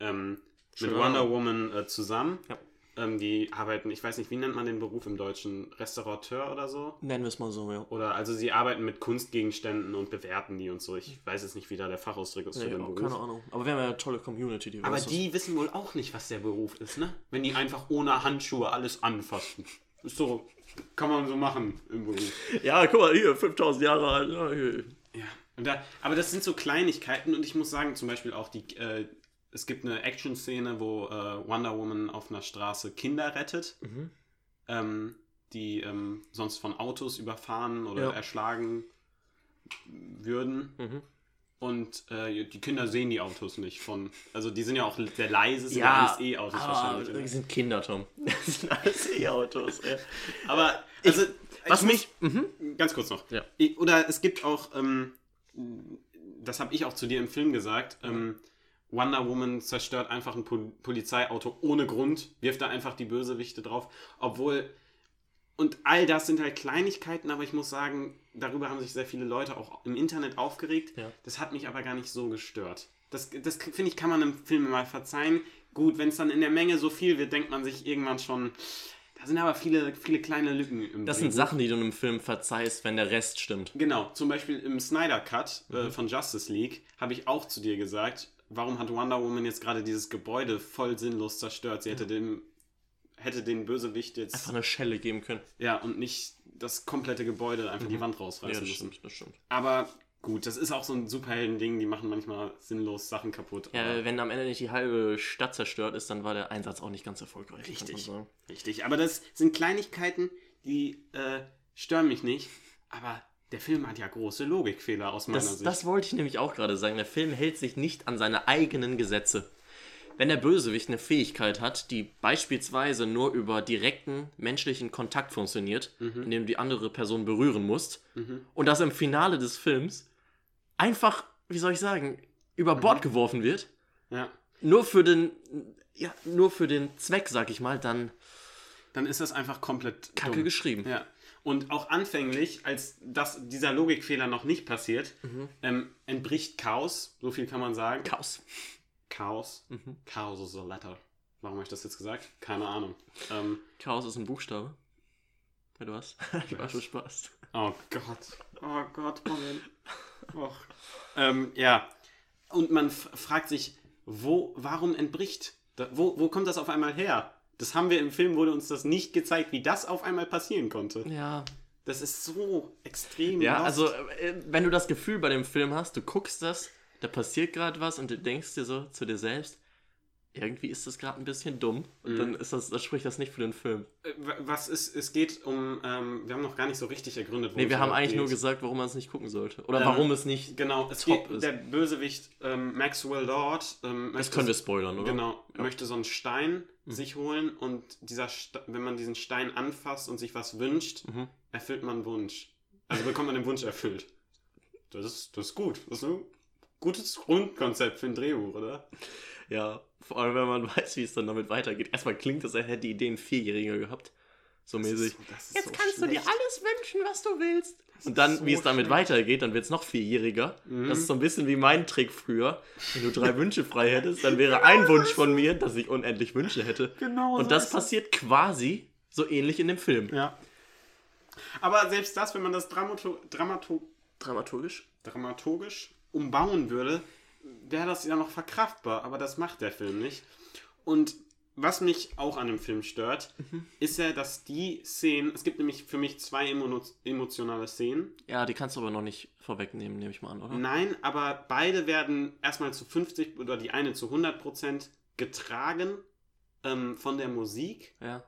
S1: ähm, mit Wonder. Woman äh, zusammen.
S2: Ja.
S1: Ähm, die arbeiten, ich weiß nicht, wie nennt man den Beruf im Deutschen? Restaurateur oder so?
S2: Nennen wir es mal so, ja.
S1: Oder also sie arbeiten mit Kunstgegenständen und bewerten die und so. Ich weiß jetzt nicht, wie da der Fachausdruck ist für
S2: Nee,
S1: den
S2: auch
S1: Beruf.
S2: keine Ahnung. Aber wir haben ja eine tolle Community, die
S1: Aber
S2: weiß das.
S1: die wissen wohl auch nicht, was der Beruf ist, ne? Wenn die einfach ohne Handschuhe alles anfassen. Ist so, kann man so machen im Beruf.
S2: Ja, guck mal, hier, 5000 Jahre alt. Ja.
S1: Ja. Da, aber das sind so Kleinigkeiten und ich muss sagen, zum Beispiel auch die, äh, es gibt eine Action-Szene, wo äh, Wonder Woman auf einer Straße Kinder rettet,
S2: Mhm.
S1: ähm, die ähm, sonst von Autos überfahren oder
S2: Ja.
S1: erschlagen würden.
S2: Mhm.
S1: Und äh, die Kinder sehen die Autos nicht von. Also die sind ja auch sehr leise, sind ja, alles E-Autos
S2: aber
S1: wahrscheinlich.
S2: das sind Kinder, Tom. Das sind alles E-Autos. Ja.
S1: Aber also,
S2: Was
S1: ich
S2: mich. Mhm.
S1: ganz kurz noch.
S2: Ja.
S1: Ich, oder es gibt auch, ähm, das habe ich auch zu dir im Film gesagt, ähm, Wonder Woman zerstört einfach ein Pol Polizeiauto ohne Grund, wirft da einfach die Bösewichte drauf, obwohl und all das sind halt Kleinigkeiten, aber ich muss sagen, darüber haben sich sehr viele Leute auch im Internet aufgeregt.
S2: Ja.
S1: Das hat mich aber gar nicht so gestört. Das, das finde ich, kann man im Film mal verzeihen. Gut, wenn es dann in der Menge so viel wird, denkt man sich irgendwann schon, da sind aber viele, viele kleine Lücken im
S2: Das sind
S1: Drehbuch.
S2: Sachen, die du einem Film verzeihst, wenn der Rest stimmt.
S1: Genau, zum Beispiel im Snyder Cut
S2: Mhm.
S1: äh, von Justice League habe ich auch zu dir gesagt, warum hat Wonder Woman jetzt gerade dieses Gebäude voll sinnlos zerstört? Sie hätte den, hätte den Bösewicht jetzt
S2: Einfach eine Schelle geben können.
S1: ja und nicht das komplette Gebäude einfach die Wand
S2: Ja,
S1: rausreißen
S2: das
S1: müssen.
S2: stimmt, das stimmt.
S1: Aber gut, das ist auch so ein Superhelden-Ding, die machen manchmal sinnlos Sachen kaputt.
S2: Ja, wenn am Ende nicht die halbe Stadt zerstört ist, dann war der Einsatz auch nicht ganz erfolgreich.
S1: Richtig. Richtig, aber das sind Kleinigkeiten, die äh, stören mich nicht. Aber der Film hat ja große Logikfehler aus meiner
S2: Das,
S1: Sicht.
S2: das wollte ich nämlich auch gerade sagen. Der Film hält sich nicht an seine eigenen Gesetze. Wenn der Bösewicht eine Fähigkeit hat, die beispielsweise nur über direkten menschlichen Kontakt funktioniert, indem du die andere Person berühren musst, und das im Finale des Films einfach, wie soll ich sagen, über Bord geworfen wird,
S1: ja.
S2: nur für den, ja, nur für den Zweck, sag ich mal, dann
S1: Dann ist das einfach komplett
S2: kacke
S1: dumm.
S2: geschrieben.
S1: Ja. Und auch anfänglich, als das, dieser Logikfehler noch nicht passiert,
S2: Mhm.
S1: ähm, entbricht Chaos, so viel kann man sagen.
S2: Chaos.
S1: Chaos.
S2: Mhm.
S1: Chaos is a letter. Warum habe ich das jetzt gesagt? Keine Ahnung. Ähm,
S2: Chaos ist ein Buchstabe. Ja, du hast. Ich war schon Spaß.
S1: oh Gott. Oh Gott, Moment. Och. Ähm, ja. Und man f- fragt sich, wo, warum entbricht? Da, wo, wo kommt das auf einmal her? Das haben wir im Film, wurde uns das nicht gezeigt, wie das auf einmal passieren konnte.
S2: Ja,
S1: Das ist so extrem.
S2: Ja,
S1: lost.
S2: also äh, wenn du das Gefühl bei dem Film hast, du guckst das, da passiert gerade was und du denkst dir so zu dir selbst, irgendwie ist das gerade ein bisschen dumm und
S1: Mhm.
S2: dann ist das, das spricht das nicht für den Film.
S1: Äh, wa- Was ist, es geht um, ähm, wir haben noch gar nicht so richtig ergründet, worum
S2: Nee, wir haben eigentlich nur
S1: geht.
S2: gesagt, warum man es nicht gucken sollte. Oder
S1: Ähm,
S2: warum es nicht.
S1: Genau, es
S2: top
S1: geht,
S2: ist.
S1: der Bösewicht ähm, Maxwell Lord ähm,
S2: Das können wir spoilern, oder?
S1: genau,
S2: Ja.
S1: möchte so einen Stein sich holen und dieser Sta- wenn man diesen Stein anfasst und sich was wünscht,
S2: Mhm.
S1: erfüllt man einen Wunsch. Also bekommt man den Wunsch erfüllt. Das ist, das ist gut. Das ist ein gutes Grundkonzept für ein Drehbuch, oder?
S2: Ja, vor allem wenn man weiß, wie es dann damit weitergeht. Erstmal klingt das, als hätte die Idee ein Vierjähriger gehabt. So
S1: Das
S2: mäßig.
S1: ist
S2: Jetzt
S1: so
S2: kannst du dir
S1: schlecht.
S2: alles wünschen, was du willst. Und dann,
S1: so
S2: wie es damit
S1: schlecht.
S2: weitergeht, dann wird es noch vierjähriger.
S1: Mhm.
S2: Das ist so ein bisschen wie mein Trick früher. Wenn du drei Wünsche frei hättest, dann wäre ein Wunsch von mir, dass ich unendlich Wünsche hätte.
S1: Genau
S2: Und
S1: so
S2: das passiert quasi so ähnlich in dem Film.
S1: Ja. Aber selbst das, wenn man das Dramato Dramato
S2: Dramaturgisch?
S1: dramaturgisch umbauen würde, wäre das ja noch verkraftbar. Aber das macht der Film nicht. Und was mich auch an dem Film stört, ist ja, dass die Szenen, es gibt nämlich für mich zwei emo emotionale Szenen.
S2: Ja, die kannst du aber noch nicht vorwegnehmen, nehme ich mal an, oder?
S1: Nein, aber beide werden erstmal zu 50 oder die eine zu 100 Prozent getragen ähm, von der Musik.
S2: Ja.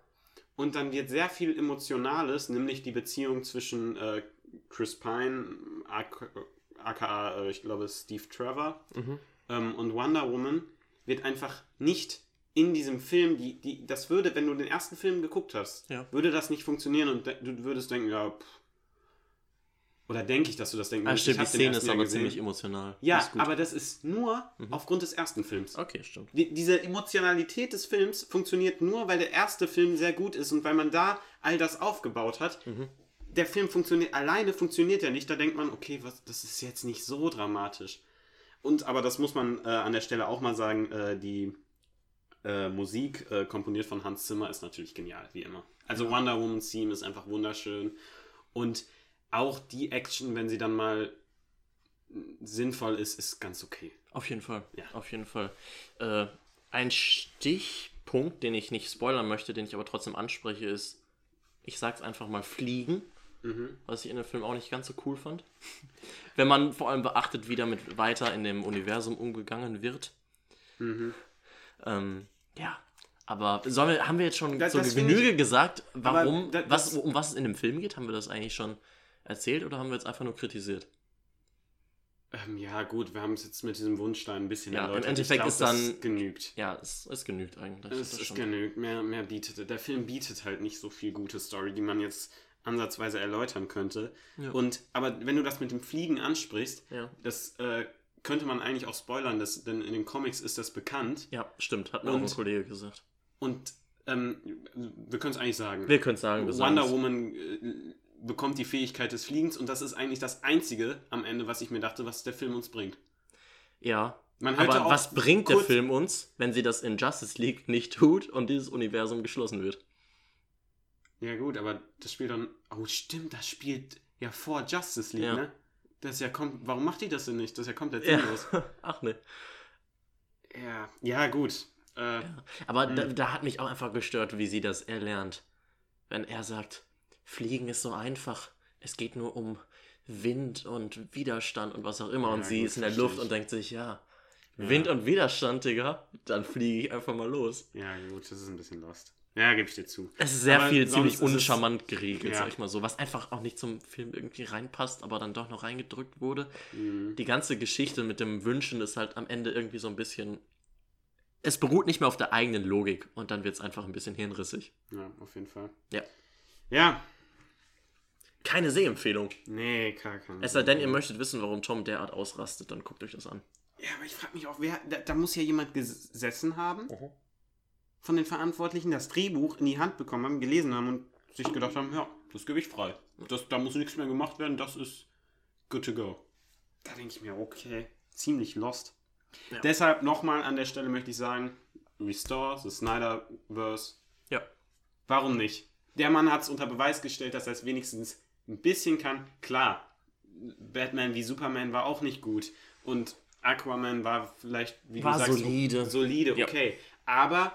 S1: Und dann wird sehr viel Emotionales, nämlich die Beziehung zwischen äh, Chris Pine, aka, aka äh, ich glaube Steve Trevor,
S2: Mhm.
S1: ähm, und Wonder Woman, wird einfach nicht in diesem Film, die, die, das würde, wenn du den ersten Film geguckt hast,
S2: Ja.
S1: würde das nicht funktionieren und du würdest denken, ja, pff. oder denke ich, dass du das denken
S2: Ah,
S1: würdest.
S2: stimmt,
S1: Ich
S2: die Szene ist aber
S1: gesehen.
S2: ziemlich emotional.
S1: Ja, aber das ist nur aufgrund des ersten Films.
S2: Okay, stimmt.
S1: Die, diese Emotionalität des Films funktioniert nur, weil der erste Film sehr gut ist und weil man da all das aufgebaut hat.
S2: Mhm.
S1: Der Film funktioniert alleine funktioniert ja nicht. Da denkt man, okay, was, das ist jetzt nicht so dramatisch. Und aber das muss man äh, an der Stelle auch mal sagen, äh, die äh, Musik äh, komponiert von Hans Zimmer ist natürlich genial, wie immer. Also Wonder Woman's Theme ist einfach wunderschön und auch die Action, wenn sie dann mal sinnvoll ist, ist ganz okay.
S2: Auf jeden Fall.
S1: Ja.
S2: Auf jeden Fall. Äh, ein Stichpunkt, den ich nicht spoilern möchte, den ich aber trotzdem anspreche, ist, ich sag's einfach mal, Fliegen.
S1: Mhm.
S2: Was ich in dem Film auch nicht ganz so cool fand. Wenn man vor allem beachtet, wie damit weiter in dem Universum umgegangen wird. Ähm, ja. Aber sollen wir, haben wir jetzt schon
S1: Das-
S2: so
S1: das
S2: Genüge gesagt, warum,
S1: da-
S2: was,
S1: das-
S2: um was es in dem Film geht? Haben wir das eigentlich schon erzählt oder haben wir jetzt einfach nur kritisiert?
S1: Ähm, ja, gut, wir haben es jetzt mit diesem Wunschstein ein bisschen
S2: Ja, im
S1: erläutert.
S2: Endeffekt
S1: ich
S2: ist
S1: das
S2: dann-
S1: genügt.
S2: Ja, es, es genügt eigentlich.
S1: Es
S2: das
S1: ist genügt. Mehr, mehr bietet. Der Film bietet halt nicht so viel gute Story, die man jetzt ansatzweise erläutern könnte.
S2: Ja.
S1: Und aber wenn du das mit dem Fliegen ansprichst,
S2: Ja.
S1: das äh, könnte man eigentlich auch spoilern, das, denn in den Comics ist das bekannt.
S2: ja, stimmt, hat mir auch
S1: Und-
S2: ein Kollege gesagt.
S1: Und ähm, wir können es eigentlich sagen.
S2: Wir können sagen, wir
S1: Wonder. Woman äh, bekommt die Fähigkeit des Fliegens und das ist eigentlich das Einzige am Ende, was ich mir dachte, was der Film uns bringt.
S2: Ja. Aber
S1: auch
S2: was bringt der Film uns, wenn sie das in Justice League nicht tut und dieses Universum geschlossen wird?
S1: Ja gut, aber das spielt dann. Oh stimmt, das spielt ja vor Justice League,
S2: Ja.
S1: ne? Das ist ja kommt. Warum macht die das denn nicht? Das ist ja komplett
S2: Ja.
S1: sinnlos.
S2: Ach ne.
S1: Ja. Ja, gut. Äh,
S2: Aber da,
S1: Hm.
S2: da hat mich auch einfach gestört, wie sie das erlernt. Wenn er sagt, Fliegen ist so einfach. Es geht nur um Wind und Widerstand und was auch immer. und
S1: Ja,
S2: sie
S1: gut,
S2: ist in der Luft
S1: ich.
S2: und denkt sich, ja,
S1: Ja.
S2: Wind und Widerstand, Digga. Dann fliege ich einfach mal los.
S1: ja, gut, das ist ein bisschen lost. Ja, gebe ich dir zu.
S2: Es ist sehr
S1: Aber
S2: viel ziemlich uncharmant geregelt,
S1: Ja.
S2: sag ich mal so. Was einfach auch nicht zum Film irgendwie reinpasst, aber dann doch noch reingedrückt wurde.
S1: Mhm.
S2: Die ganze Geschichte mit dem Wünschen ist halt am Ende irgendwie so ein bisschen. Es beruht nicht mehr auf der eigenen Logik und dann wird es einfach ein bisschen hirnrissig.
S1: Ja, auf jeden Fall.
S2: Ja.
S1: Ja.
S2: Keine Sehempfehlung.
S1: Nee, gar kein.
S2: Es sei denn, ihr möchtet wissen, warum Tom derart ausrastet, dann guckt euch das an.
S1: Ja, aber ich frage mich auch, wer. Da, da muss ja jemand gesessen haben
S2: Mhm.
S1: Von den Verantwortlichen, das Drehbuch in die Hand bekommen haben, gelesen haben und sich gedacht haben, ja, das gebe ich frei. Das, da muss nichts mehr gemacht werden, das ist good to go. Da denke ich mir, okay, ziemlich lost.
S2: Ja.
S1: Deshalb nochmal an der Stelle möchte ich sagen, Restore the Snyderverse.
S2: Ja.
S1: Warum nicht? Der Mann hat es unter Beweis gestellt, dass er es wenigstens ein bisschen kann. Klar, Batman wie Superman war auch nicht gut. Und Aquaman war vielleicht, wie
S2: War
S1: du sagst,
S2: solide.
S1: solide,
S2: Ja.
S1: okay. Aber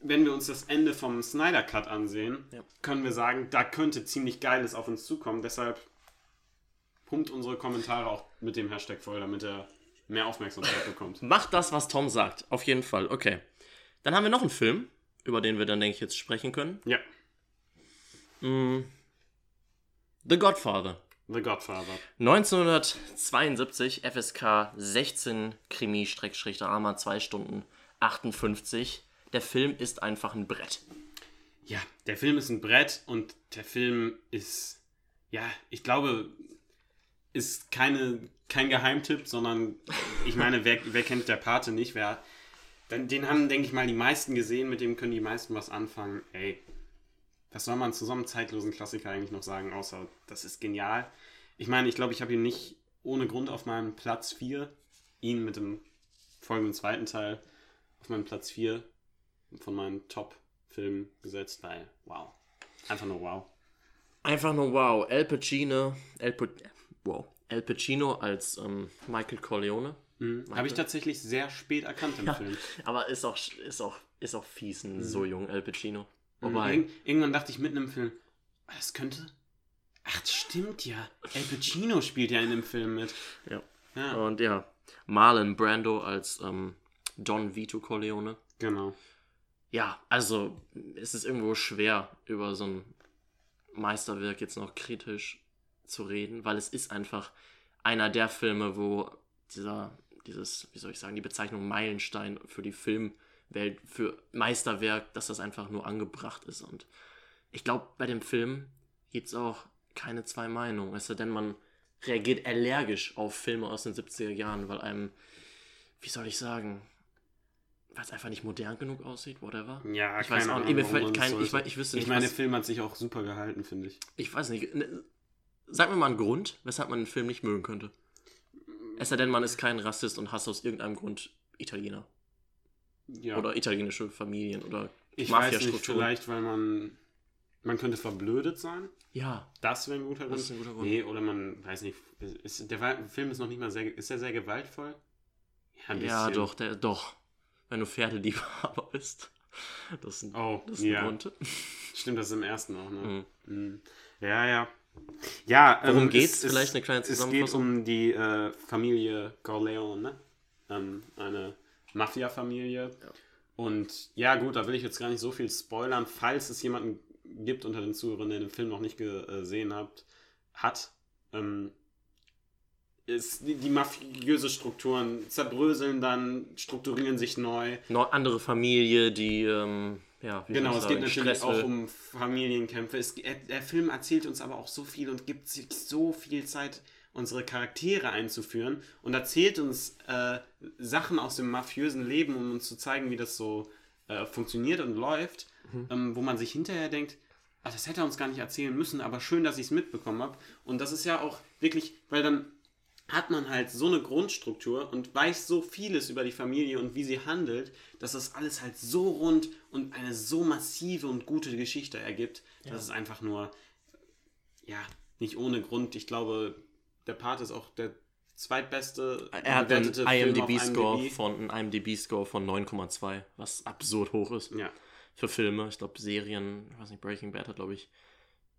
S1: wenn wir uns das Ende vom Snyder Cut ansehen,
S2: Ja.
S1: können wir sagen, da könnte ziemlich Geiles auf uns zukommen. Deshalb pumpt unsere Kommentare auch mit dem Hashtag voll, damit er mehr Aufmerksamkeit bekommt.
S2: Macht das, was Tom sagt. Auf jeden Fall. Okay. Dann haben wir noch einen Film, über den wir dann, denke ich, jetzt sprechen können.
S1: Ja,
S2: Mm. The Godfather.
S1: The Godfather.
S2: 1972, FSK 16, Krimi-Drama, 2 Stunden 58. Der Film ist einfach ein Brett.
S1: Ja, der Film ist ein Brett und der Film ist, ja, ich glaube, ist keine, kein Geheimtipp, sondern ich meine, wer, wer kennt der Pate nicht? Wer, den, den haben, denke ich mal, die meisten gesehen, mit dem können die meisten was anfangen. Ey, was soll man zu so einem zeitlosen Klassiker eigentlich noch sagen, außer das ist genial. Ich meine, ich glaube, ich habe ihn nicht ohne Grund auf meinem Platz 4, ihn mit dem folgenden zweiten Teil auf meinen Platz 4 von meinen Top-Filmen gesetzt, weil wow. Einfach nur wow.
S2: Einfach nur wow. El Pacino, El, Pa- wow. El Pacino als ähm, Michael Corleone.
S1: Habe ich tatsächlich sehr spät erkannt im
S2: Ja,
S1: Film.
S2: aber ist auch, ist auch, ist auch fies, ein so jung El Pacino.
S1: Und
S2: Wobei,
S1: irg irgendwann dachte ich mitten im Film, das könnte. Ach, das stimmt ja. El Pacino spielt ja in dem Film mit.
S2: ja.
S1: Ja,
S2: Und ja, Marlon Brando als ähm, Don Vito Corleone.
S1: genau.
S2: Ja, also es ist irgendwo schwer, über so ein Meisterwerk jetzt noch kritisch zu reden, weil es ist einfach einer der Filme, wo dieser, dieses, wie soll ich sagen, die Bezeichnung Meilenstein für die Filmwelt, für Meisterwerk, dass das einfach nur angebracht ist. Und ich glaube, bei dem Film gibt es auch keine zwei Meinungen. Es sei denn, man reagiert allergisch auf Filme aus den 70er Jahren, weil einem, wie soll ich sagen, weil es einfach nicht modern genug aussieht, whatever.
S1: Ja,
S2: Ich weiß auch
S1: Ahnung, das
S2: kein, ich, ich wüsste
S1: Ich
S2: nicht,
S1: meine, der
S2: was,
S1: Film hat sich auch super gehalten, finde ich.
S2: ich weiß nicht, ne, sag mir mal einen Grund, weshalb man einen Film nicht mögen könnte. Es sei denn, man ist kein Rassist und hasst aus irgendeinem Grund Italiener
S1: Ja.
S2: oder italienische Familien oder
S1: ich weiß nicht, vielleicht, weil man. Man könnte verblödet sein.
S2: Ja,
S1: Das wäre ein guter Grund.
S2: Das ist ein guter Grund.
S1: Nee, oder man, weiß nicht, ist, der Film ist noch nicht mal sehr, ist er sehr gewaltvoll? Ja,
S2: ja, doch, der, doch. Wenn du Pferdeliebhaber bist. Das ist ein,
S1: Oh,
S2: das ist ein
S1: ja.
S2: Grund.
S1: Stimmt, das ist im ersten auch, ne?
S2: Mhm.
S1: Mhm. Ja, ja. Ja,
S2: Worum
S1: ähm,
S2: geht's?
S1: es-
S2: Vielleicht eine kleine
S1: Es geht
S2: Zusammenfassung?
S1: um die äh, Familie Corleone, ne? Ähm, eine Mafia-Familie.
S2: Ja.
S1: Und ja, gut, da will ich jetzt gar nicht so viel spoilern, falls es jemanden gibt unter den Zuhörern, der den Film noch nicht gesehen hat. hat ähm, ist die, die mafiöse Strukturen zerbröseln dann, strukturieren sich neu.
S2: Noch andere Familie, die, ähm, ja, wie
S1: Genau, es geht natürlich
S2: Stress
S1: auch
S2: will.
S1: um Familienkämpfe. Es, er, der Film erzählt uns aber auch so viel und gibt sich so viel Zeit, unsere Charaktere einzuführen und erzählt uns äh, Sachen aus dem mafiösen Leben, um uns zu zeigen, wie das so äh, funktioniert und läuft,
S2: Mhm.
S1: ähm, wo man sich hinterher denkt, ah, das hätte er uns gar nicht erzählen müssen, aber schön, dass ich es mitbekommen habe. Und das ist ja auch wirklich, weil dann hat man halt so eine Grundstruktur und weiß so vieles über die Familie und wie sie handelt, dass das alles halt so rund und eine so massive und gute Geschichte ergibt, dass es einfach nur, ja, nicht ohne Grund, ich glaube, der Part ist auch der zweitbeste
S2: Er hat einen IMDb-Score
S1: IMDb.
S2: von, einen IMDb-Score von 9,2, was absurd hoch ist
S1: Ja,
S2: für Filme. Ich glaube, Serien, ich weiß nicht, Breaking Bad hat, glaube ich,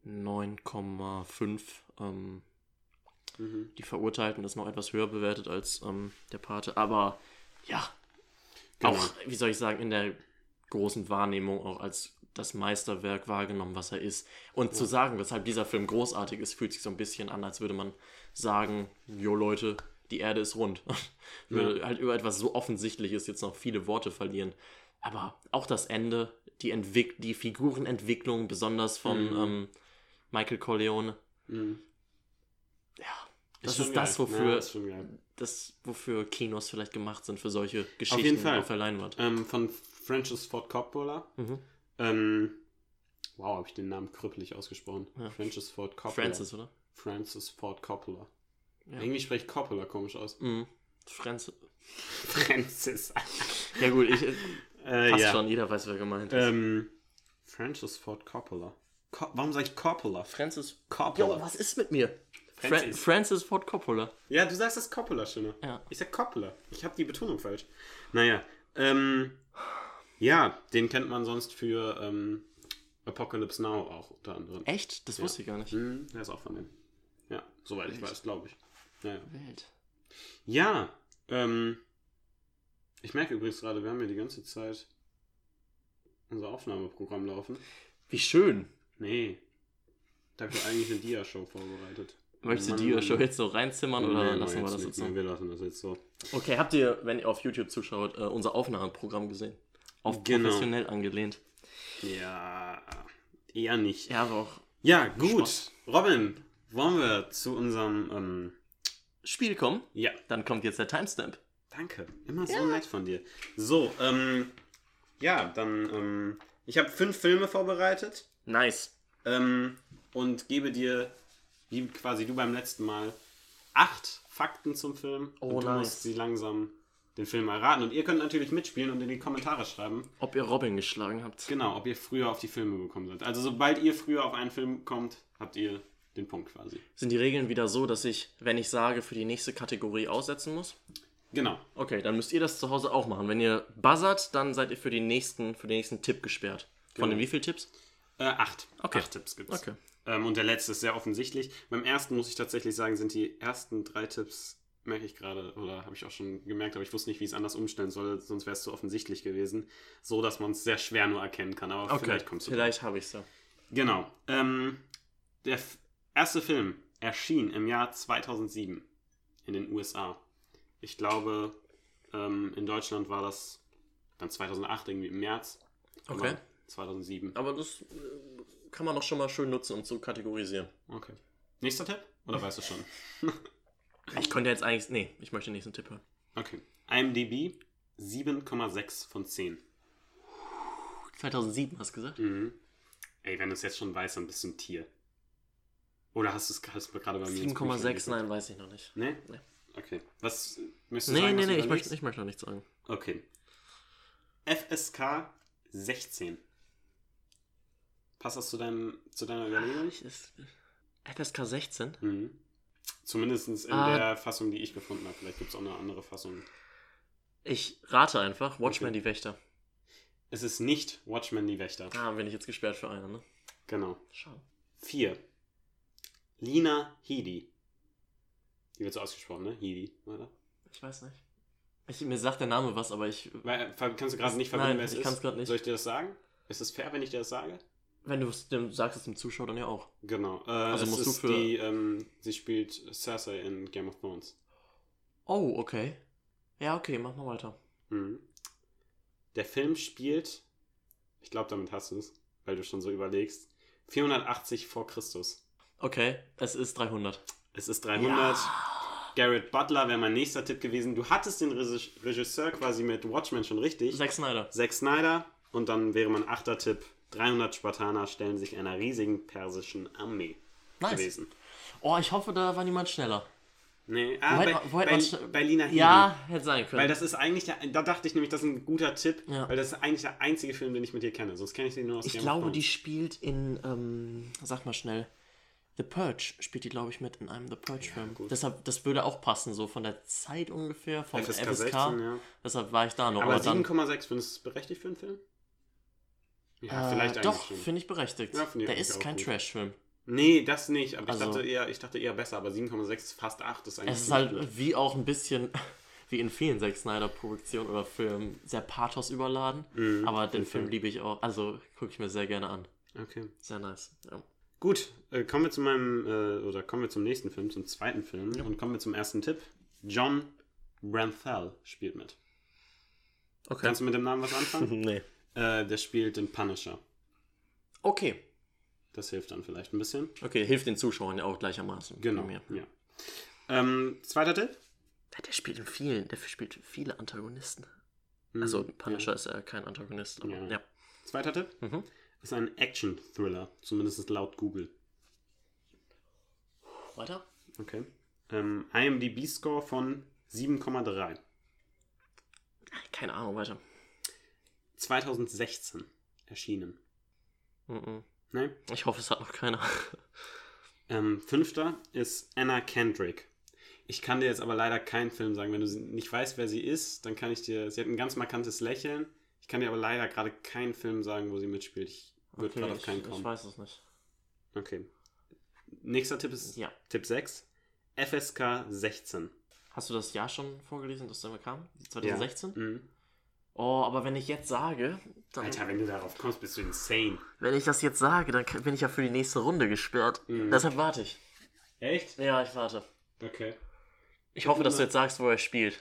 S2: 9,5. Ähm,
S1: mhm.
S2: die Verurteilten ist noch etwas höher bewertet als ähm, der Pate. Aber ja,
S1: Genau.
S2: auch, wie soll ich sagen, in der großen Wahrnehmung auch als das Meisterwerk wahrgenommen, was er ist. Und zu sagen, weshalb dieser Film großartig ist, fühlt sich so ein bisschen an, als würde man sagen, jo Leute, die Erde ist rund. würde halt über etwas so Offensichtliches jetzt noch viele Worte verlieren. Aber auch das Ende, die, Entwick die Figurenentwicklung, besonders von
S1: Mhm.
S2: ähm, Michael Corleone,
S1: Mhm.
S2: ja, das
S1: schon
S2: ist, das, wofür
S1: Ja, ist geil.
S2: das, wofür Kinos vielleicht gemacht sind, für solche Geschichten
S1: jeden Fall.
S2: auf der Leinwand.
S1: Ähm, von Francis Ford Coppola.
S2: Mhm.
S1: Ähm, wow, habe ich den Namen krüppelig ausgesprochen.
S2: Ja.
S1: Francis Ford Coppola.
S2: Francis, oder?
S1: Francis Ford Coppola.
S2: Ja.
S1: Irgendwie spricht Coppola komisch aus.
S2: Mhm. Francis.
S1: Francis.
S2: Ja gut, ich äh,
S1: äh,
S2: passt
S1: ja.
S2: schon, jeder weiß, wer gemeint ist.
S1: Ähm, Francis Ford Coppola. Co Warum sage ich Coppola?
S2: Francis.
S1: Coppola.
S2: Jo, was ist mit mir? Fra
S1: Francis.
S2: Ford Coppola.
S1: Ja, du sagst das Coppola, schöner.
S2: Ja.
S1: Ich sag Coppola. Ich habe die Betonung falsch. Naja, ähm, ja, den kennt man sonst für ähm, Apocalypse Now auch unter anderem.
S2: Echt? Das wusste ich gar nicht.
S1: Hm, der ist auch von dem. Ja, soweit ich weiß, glaube ich. Naja.
S2: Wild.
S1: Ja, ähm, ich merke übrigens gerade, wir haben ja die ganze Zeit unser Aufnahmeprogramm laufen.
S2: Wie schön.
S1: Nee, da habe ich eigentlich eine Dia-Show vorbereitet.
S2: Möchtest du die
S1: Mann,
S2: Show jetzt so reinzimmern oder
S1: Nee,
S2: lassen wir das
S1: nicht.
S2: jetzt so?
S1: Nee, wir lassen das jetzt so.
S2: Okay, habt ihr, wenn ihr auf YouTube zuschaut, äh, unser Aufnahmeprogramm gesehen? Auf
S1: Genau.
S2: professionell angelehnt.
S1: Ja, eher nicht.
S2: Ja, aber auch
S1: Ja, gut.
S2: Spaß.
S1: Robin, wollen wir zu unserem, ähm,
S2: Spiel kommen?
S1: ja,
S2: Dann kommt jetzt der Timestamp.
S1: danke. Immer so nett von dir. So, ähm, ja, dann, ähm, ich habe fünf Filme vorbereitet.
S2: Nice.
S1: ähm, und gebe dir, wie quasi du beim letzten Mal, acht Fakten zum Film.
S2: Oh,
S1: und du
S2: nice.
S1: musst sie langsam den Film erraten. Und ihr könnt natürlich mitspielen und in die Kommentare schreiben,
S2: Ob ihr Robin geschlagen habt.
S1: genau, ob ihr früher auf die Filme gekommen seid. Also sobald ihr früher auf einen Film kommt, habt ihr den Punkt quasi.
S2: Sind die Regeln wieder so, dass ich, wenn ich sage, für die nächste Kategorie aussetzen muss?
S1: Genau.
S2: Okay, dann müsst ihr das zu Hause auch machen. Wenn ihr buzzert, dann seid ihr für, die nächsten, für den nächsten Tipp gesperrt. Von
S1: Genau.
S2: den wie viel Tipps?
S1: Äh, acht.
S2: Okay.
S1: Acht Tipps gibt's.
S2: Okay.
S1: Ähm, und der letzte ist sehr offensichtlich. Beim ersten muss ich tatsächlich sagen, sind die ersten drei Tipps, merke ich gerade, oder habe ich auch schon gemerkt, aber ich wusste nicht, wie ich es anders umstellen soll, sonst wäre es zu offensichtlich gewesen. So, dass man es sehr schwer nur erkennen kann. Aber
S2: Okay,
S1: vielleicht kommst du
S2: vielleicht habe ich es ja.
S1: Genau. Ähm, der erste Film erschien im Jahr 2007 in den USA. Ich glaube, ähm, in Deutschland war das dann 2008 irgendwie im März.
S2: Okay.
S1: Aber 2007.
S2: Aber das äh, kann man doch schon mal schön nutzen, um zu kategorisieren.
S1: Okay. Nächster Tipp? Oder weißt du schon?
S2: Ich könnte jetzt eigentlich. Nee, ich möchte den nächsten Tipp hören.
S1: Okay. IMDb 7,6 von 10.
S2: 2007 hast du gesagt?
S1: Mhm. Ey, wenn du es jetzt schon weißt, dann bist du ein Tier. Oder hast du es hast gerade bei mir ins Büchlein
S2: 7,6,
S1: geguckt?
S2: nein, weiß ich noch nicht.
S1: Nee?
S2: Nee.
S1: Okay. Was möchtest du
S2: Nee,
S1: sagen?
S2: nee, nee, ich möchte, ich möchte noch nichts sagen.
S1: Okay. FSK 16. Passt das zu, deinem, zu deiner Überlegung?
S2: Ich ist, FSK 16?
S1: Mhm. Zumindest in
S2: Ah.
S1: der Fassung, die ich gefunden habe. Vielleicht gibt es auch eine andere Fassung.
S2: Ich rate einfach, Watchmen
S1: Okay.
S2: die Wächter.
S1: Es ist nicht Watchmen die Wächter.
S2: Ah, bin ich jetzt gesperrt für einen, ne?
S1: Genau.
S2: Schade.
S1: 4. Lina Headey. Die wird so ausgesprochen, ne? Headey, oder?
S2: Ich weiß nicht. Ich, mir sagt der Name was, aber ich.
S1: Weil, kannst du gerade nicht verbinden,
S2: Nein,
S1: wer es
S2: ich
S1: ist?
S2: kann's nicht.
S1: Soll ich dir das sagen? Ist es fair, wenn ich dir das sage?
S2: Wenn du es dem sagst, es dem Zuschauer dann ja auch.
S1: Genau. Äh,
S2: Also
S1: es
S2: musst du für-
S1: die, ähm, sie spielt Cersei in Game of Thrones.
S2: Oh, okay. Ja, okay, mach mal weiter.
S1: Mhm. Der Film spielt, ich glaube, damit hast du es, weil du schon so überlegst, 480 vor Christus.
S2: Okay, es ist 300.
S1: Es ist 300. Garrett Butler wäre mein nächster Tipp gewesen. Du hattest den Regis- Regisseur quasi mit Watchmen schon richtig.
S2: Zack Snyder.
S1: Zack Snyder. Und dann wäre mein achter Tipp, 300 Spartaner stellen sich einer riesigen persischen Armee
S2: Nice.
S1: gewesen.
S2: Oh, ich hoffe, da war niemand schneller.
S1: Nee, ah,
S2: Wo hätte
S1: bei,
S2: man- wo hätte
S1: bei,
S2: man
S1: bei Lina Headey.
S2: Ja, hätte sein können.
S1: Weil das ist eigentlich, der, da dachte ich nämlich, das ist ein guter Tipp,
S2: Ja.
S1: weil das ist eigentlich der einzige Film, den ich mit dir kenne. Sonst kenne ich den nur aus
S2: ich
S1: Game
S2: glaube, die spielt in, ähm, sag mal schnell, The Purge spielt die, glaube ich, mit in einem The Purge-Film.
S1: gut.
S2: Deshalb, das würde auch passen, so von der Zeit ungefähr, vom
S1: FSK
S2: FSK.
S1: 16, ja.
S2: Deshalb war ich da noch.
S1: Aber,
S2: Aber, dann,
S1: 7,6, findest du es berechtigt für einen Film? Ja,
S2: äh,
S1: vielleicht eigentlich
S2: doch, finde ich berechtigt.
S1: Ja, finde ich
S2: der ist kein. Trash-Film.
S1: Nee, das nicht. Aber
S2: Also-
S1: ich, dachte eher, ich dachte eher besser. Aber 7,6 ist fast 8. Das ist eigentlich
S2: Es ist halt
S1: gut.
S2: wie auch ein bisschen, wie in vielen Zack Snyder-Produktionen oder Filmen, sehr pathos überladen.
S1: Mhm,
S2: aber den. Film liebe ich auch. Also gucke ich mir sehr gerne an.
S1: Okay.
S2: Sehr nice. Ja.
S1: Gut, äh, kommen wir zu meinem, äh, oder kommen wir zum nächsten Film, zum zweiten Film. Und kommen wir zum ersten Tipp. John Branthal spielt mit.
S2: Okay.
S1: Kannst du mit dem Namen was anfangen?
S2: nee.
S1: Äh, der spielt den Punisher.
S2: Okay.
S1: Das hilft dann vielleicht ein bisschen.
S2: Okay, hilft den Zuschauern ja auch gleichermaßen.
S1: Genau.
S2: Mir.
S1: Ja. Ähm, zweiter Tipp.
S2: Ja, Der spielt in vielen, der spielt viele Antagonisten. Also Punisher ist ja kein Antagonist, aber
S1: Ja.
S2: ja.
S1: Zweiter Tipp.
S2: Mhm.
S1: Ist ein Action-Thriller. Zumindest laut Google.
S2: Weiter?
S1: Okay. Ähm, IMDb-Score von 7,3.
S2: Keine Ahnung, weiter.
S1: 2016 erschienen.
S2: Mhm.
S1: Ne?
S2: Ich hoffe, es hat noch keiner.
S1: Ähm, fünfter ist Anna Kendrick. Ich kann dir jetzt aber leider keinen Film sagen. Wenn du nicht weißt, wer sie ist, dann kann ich dir. Sie hat ein ganz markantes Lächeln. Ich kann dir aber leider gerade keinen Film sagen, wo sie mitspielt. Ich würde
S2: Okay,
S1: gerade auf
S2: ich,
S1: keinen
S2: ich
S1: kommen.
S2: weiß es nicht.
S1: Okay. Nächster Tipp ist
S2: Ja.
S1: Tipp 6. FSK 16.
S2: Hast du das Jahr schon vorgelesen, das damit kam? 2016?
S1: Mhm.
S2: Oh, aber wenn ich jetzt sage, dann,
S1: Alter, wenn du darauf kommst, bist du insane.
S2: wenn ich das jetzt sage, dann bin ich ja für die nächste Runde gesperrt.
S1: Mhm.
S2: Deshalb warte ich.
S1: Echt?
S2: Ja, ich warte.
S1: Okay.
S2: Ich hoffe, dass du jetzt sagst, wo er spielt.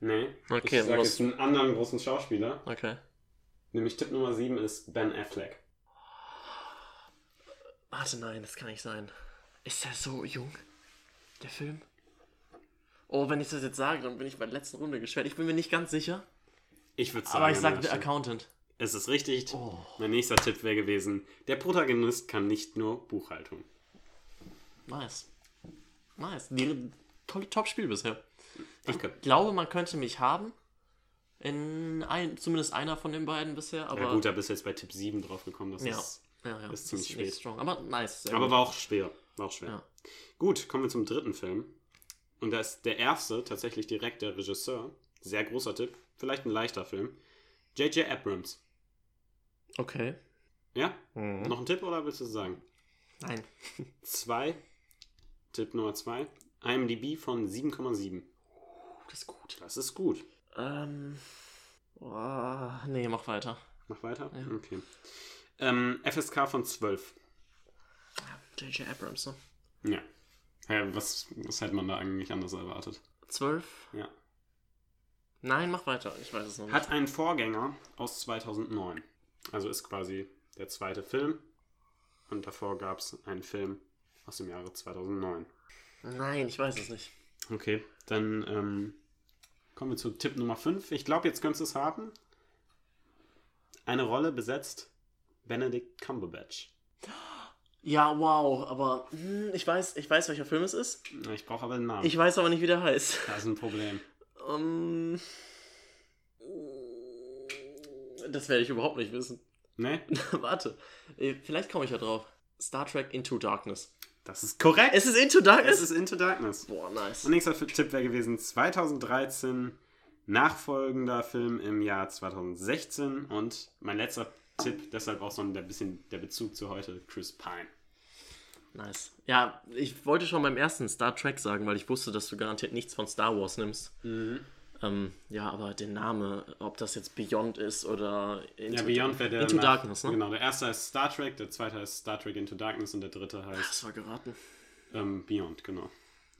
S1: Nee.
S2: Okay,
S1: ich sag jetzt einen anderen großen Schauspieler.
S2: Okay.
S1: Nämlich Tipp Nummer 7 ist Ben Affleck.
S2: Warte, nein, das kann nicht sein. Ist er so jung? Der Film? Oh, wenn ich das jetzt sage, dann bin ich bei der letzten Runde gesperrt. Ich bin mir nicht ganz sicher.
S1: Ich würde sagen,
S2: Aber ich sage
S1: der.
S2: Accountant.
S1: Es ist richtig.
S2: Oh.
S1: Mein nächster Tipp wäre gewesen: Der Protagonist kann nicht nur Buchhaltung.
S2: Nice. Nice. Die, tolle Top-Spiel bisher.
S1: Danke.
S2: Ich glaube, man könnte mich haben. In ein, zumindest einer von den beiden bisher. Aber
S1: ja, gut, da bist du jetzt bei Tipp 7 drauf gekommen. Das
S2: Ja.
S1: ist,
S2: ja, ja,
S1: ist ziemlich
S2: nicht
S1: spät.
S2: Strong. Aber nice. Sehr
S1: aber
S2: gut.
S1: war auch schwer. War auch schwer.
S2: Ja.
S1: Gut, kommen wir zum dritten Film. Und da ist der erste tatsächlich direkt der Regisseur. Sehr großer Tipp. Vielleicht ein leichter Film. J.J. Abrams.
S2: Okay.
S1: Ja?
S2: Mhm.
S1: Noch ein Tipp oder willst du es sagen?
S2: Nein.
S1: Zwei. Tipp Nummer zwei. IMDb von 7,7.
S2: Das ist gut.
S1: Das ist gut.
S2: Ähm. Oh, nee, mach weiter.
S1: Mach weiter?
S2: Ja.
S1: Okay. Ähm, FSK von 12.
S2: J.J. Abrams, ne?
S1: Ja. ja was, was hätte man da eigentlich anders erwartet?
S2: 12?
S1: Ja.
S2: Nein, mach weiter. Ich weiß es noch nicht.
S1: Hat einen Vorgänger aus 2009. Also ist quasi der zweite Film. Und davor gab es einen Film aus dem Jahre 2009.
S2: Nein, ich weiß es nicht.
S1: Okay, dann ähm, kommen wir zu Tipp Nummer 5. Ich glaube, jetzt könntest du es haben. Eine Rolle besetzt Benedict Cumberbatch.
S2: Ja, wow, aber hm, ich weiß, ich weiß, welcher Film es ist.
S1: Ich brauche aber einen Namen.
S2: Ich weiß aber nicht, wie der heißt.
S1: das ist ein Problem.
S2: Ähm, das werde ich überhaupt nicht wissen.
S1: Ne?
S2: Warte, äh, vielleicht komme ich ja drauf. Star Trek Into Darkness.
S1: Das ist korrekt.
S2: Es ist Into Darkness?
S1: Es ist Into Darkness.
S2: Boah, nice.
S1: Und nächster Tipp wäre gewesen 2013, nachfolgender Film im Jahr 2016 und mein letzter Tipp, deshalb auch so ein bisschen der Bezug zu heute, Chris Pine.
S2: Nice. Ja, ich wollte schon beim ersten Star Trek sagen, weil ich wusste, dass du garantiert nichts von Star Wars nimmst. Ähm, Ähm, ja, aber der Name, ob das jetzt Beyond ist oder
S1: Ja, Beyond wäre der.
S2: Into
S1: nach-
S2: Darkness, ne?
S1: Genau, der erste heißt Star Trek, der zweite heißt Star Trek Into Darkness und der dritte heißt
S2: Das war geraten.
S1: ähm, Beyond, genau.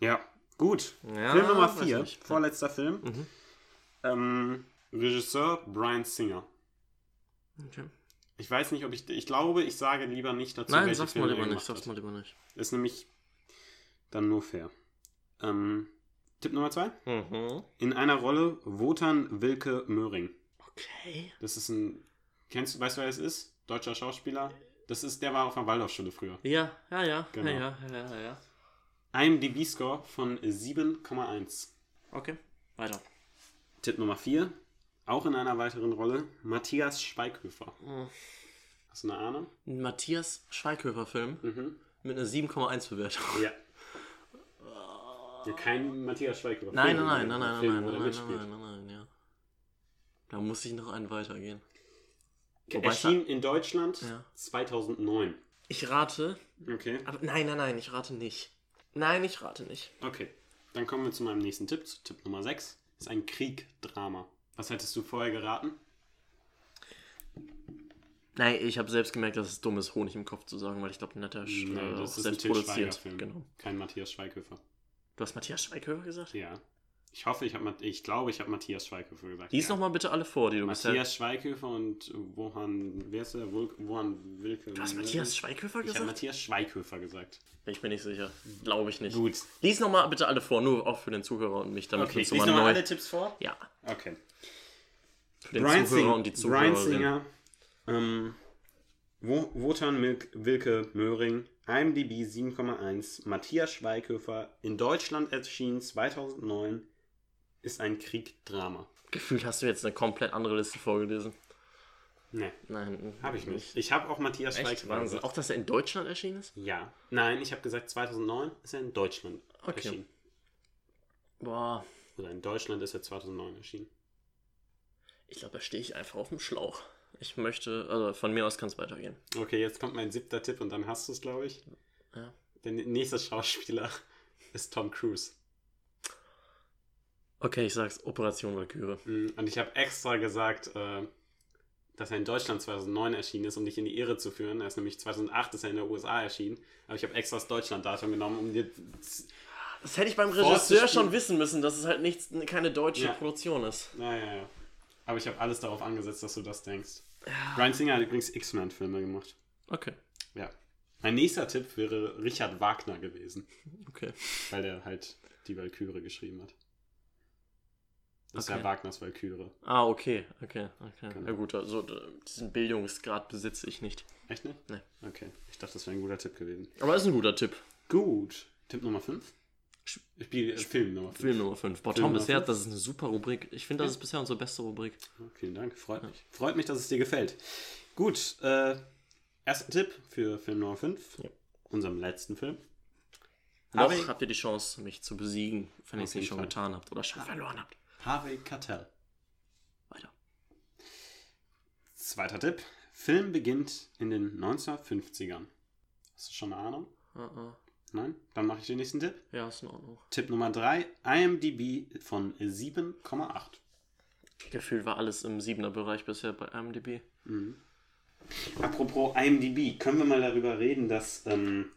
S1: Ja, gut.
S2: Ja,
S1: Film Nummer
S2: weiß
S1: 4,
S2: nicht.
S1: vorletzter Film.
S2: Mhm.
S1: Ähm, Regisseur Brian Singer.
S2: Okay.
S1: Ich weiß nicht, ob ich. Ich glaube, ich sage lieber nicht dazu,
S2: Nein,
S1: welche
S2: sag's
S1: Filme
S2: mal
S1: er
S2: lieber nicht, sag's
S1: hat.
S2: mal lieber nicht.
S1: Ist nämlich dann nur fair. Ähm, Tipp Nummer 2.
S2: Mhm.
S1: In einer Rolle Wotan Wilke Möhring.
S2: Okay.
S1: Das ist ein. Kennst du, weißt du, wer das ist? Deutscher Schauspieler. Das ist, der war auf der Waldorfschule früher.
S2: Ja, ja, ja,
S1: Genau.
S2: ja, ja, ja, ja.
S1: IMDb-Score von 7,1.
S2: Okay, weiter.
S1: Tipp Nummer 4. Auch in einer weiteren Rolle Matthias Schweighöfer.
S2: Mhm.
S1: Hast du eine Ahnung?
S2: Ein Matthias Schweighöfer-Film
S1: Mhm.
S2: mit einer 7,1 Bewertung.
S1: Ja. ja kein Matthias Schweighöfer.
S2: Nein,
S1: Film,
S2: nein, nein, nein, nein,
S1: Film,
S2: nein, nein, nein, nein, nein, nein, ja. Da muss ich noch einen weitergehen. Wobei
S1: Erschien in Deutschland
S2: Ja.
S1: 2009.
S2: Ich rate,
S1: Okay.
S2: aber nein, nein, nein, ich rate nicht. Nein, ich rate nicht.
S1: Okay. Dann kommen wir zu meinem nächsten Tipp. zu Tipp Nummer 6. Ist ein Krieg-Drama. Was hättest du vorher geraten?
S2: Nein, ich habe selbst gemerkt, dass es dumm ist, Honig im Kopf zu sagen, weil ich glaube, Natter
S1: Nee,
S2: äh,
S1: das ist ein
S2: selbst
S1: Til
S2: produziert. Genau.
S1: Kein Matthias Schweighöfer.
S2: Du hast Matthias Schweighöfer gesagt?
S1: Ja. Ich hoffe, ich habe ich glaube, ich habe Matthias Schweighöfer gesagt.
S2: Lies
S1: ja.
S2: nochmal bitte alle vor, die du bisher...
S1: Matthias Schweighöfer und Wohan, wer ist der? Wohan Wilke.
S2: Du hast Matthias Schweighöfer
S1: Ich habe
S2: gesagt?
S1: Matthias Schweighöfer gesagt.
S2: Ich bin nicht sicher. Glaube ich nicht.
S1: Gut.
S2: Lies nochmal bitte alle vor, nur auch für den Zuhörer und mich, damit
S1: Okay, ich lese
S2: nochmal neu...
S1: alle Tipps vor.
S2: Ja,
S1: Okay.
S2: für den
S1: Brian
S2: Zuhörer
S1: Singer,
S2: und die
S1: Brian
S2: Zuhörerin.
S1: Singer ähm, Wo- Wotan Milk, Wilke Möhring, IMDb 7,1, Matthias Schweighöfer, in Deutschland erschienen 2009, ist ein Krieg-Drama.
S2: Gefühlt hast du jetzt eine komplett andere Liste vorgelesen.
S1: Ne,
S2: Nein,
S1: habe ich nicht. Ich habe auch Matthias
S2: Echt?
S1: Schweighöfer
S2: Wahnsinn. Auch, dass er in Deutschland erschienen ist?
S1: Ja. Nein, ich habe gesagt 2009 ist er in Deutschland
S2: Okay.
S1: erschienen.
S2: Boah,
S1: Oder in Deutschland ist er 2009 erschienen.
S2: ich glaube, da stehe ich einfach auf dem Schlauch. Ich möchte, also von mir aus kann es weitergehen.
S1: Okay, jetzt kommt mein siebter Tipp und dann hast du es, glaube ich.
S2: Ja.
S1: Der nächste Schauspieler ist Tom Cruise.
S2: Okay, ich sag's, Operation Valkyrie.
S1: Mm, Und ich habe extra gesagt, äh, dass er in Deutschland 2009 erschienen ist, um dich in die Irre zu führen. Er ist nämlich 2008 ist er in der USA erschienen. Aber ich habe extra das Deutschland-Datum genommen, um dir...
S2: Das hätte ich beim. Regisseur schon wissen müssen, dass es halt nichts, keine deutsche
S1: Ja.
S2: Produktion ist.
S1: Naja, ja. Aber ich habe alles darauf angesetzt, dass du das denkst. Brian Singer hat übrigens X-Men-Filme gemacht.
S2: Okay,
S1: Ja. Mein nächster Tipp wäre Richard Wagner gewesen,
S2: okay.
S1: weil der halt die Valkyrie geschrieben hat. Das ist
S2: Okay.
S1: ja Wagners Valkyrie.
S2: Ah, okay, okay, okay.
S1: Genau.
S2: Ja gut, also diesen Bildungsgrad besitze ich nicht.
S1: Echt nicht?
S2: Nee.
S1: Okay. Ich dachte, das wäre ein guter Tipp gewesen.
S2: Aber ist ein guter Tipp.
S1: Gut. Tipp Nummer 5? Spiel, äh, Film Nummer 5.
S2: Film Nummer 5. Boah,
S1: Film
S2: Tom, bisher, das ist eine super Rubrik. Ich finde, das ist bisher unsere beste Rubrik.
S1: Vielen Dank, freut mich. Freut mich, dass es dir gefällt. Gut, äh, erster Tipp für Film Nummer 5.
S2: Ja.
S1: Unserem letzten Film.
S2: Noch habt ihr die Chance, mich zu besiegen, wenn ihr es nicht schon getan habt oder schon verloren habt.
S1: Harvey Keitel.
S2: Weiter.
S1: Zweiter Tipp. Film beginnt in den 1950ern. Hast du schon eine Ahnung?
S2: Ah, ah.
S1: Nein? Dann mache ich den nächsten Tipp.
S2: Ja, ist in Ordnung.
S1: Tipp Nummer 3. IMDb von 7,8.
S2: Gefühlt war alles im 7er Bereich bisher bei IMDb.
S1: Apropos IMDb, können wir mal darüber reden, dass, ähm,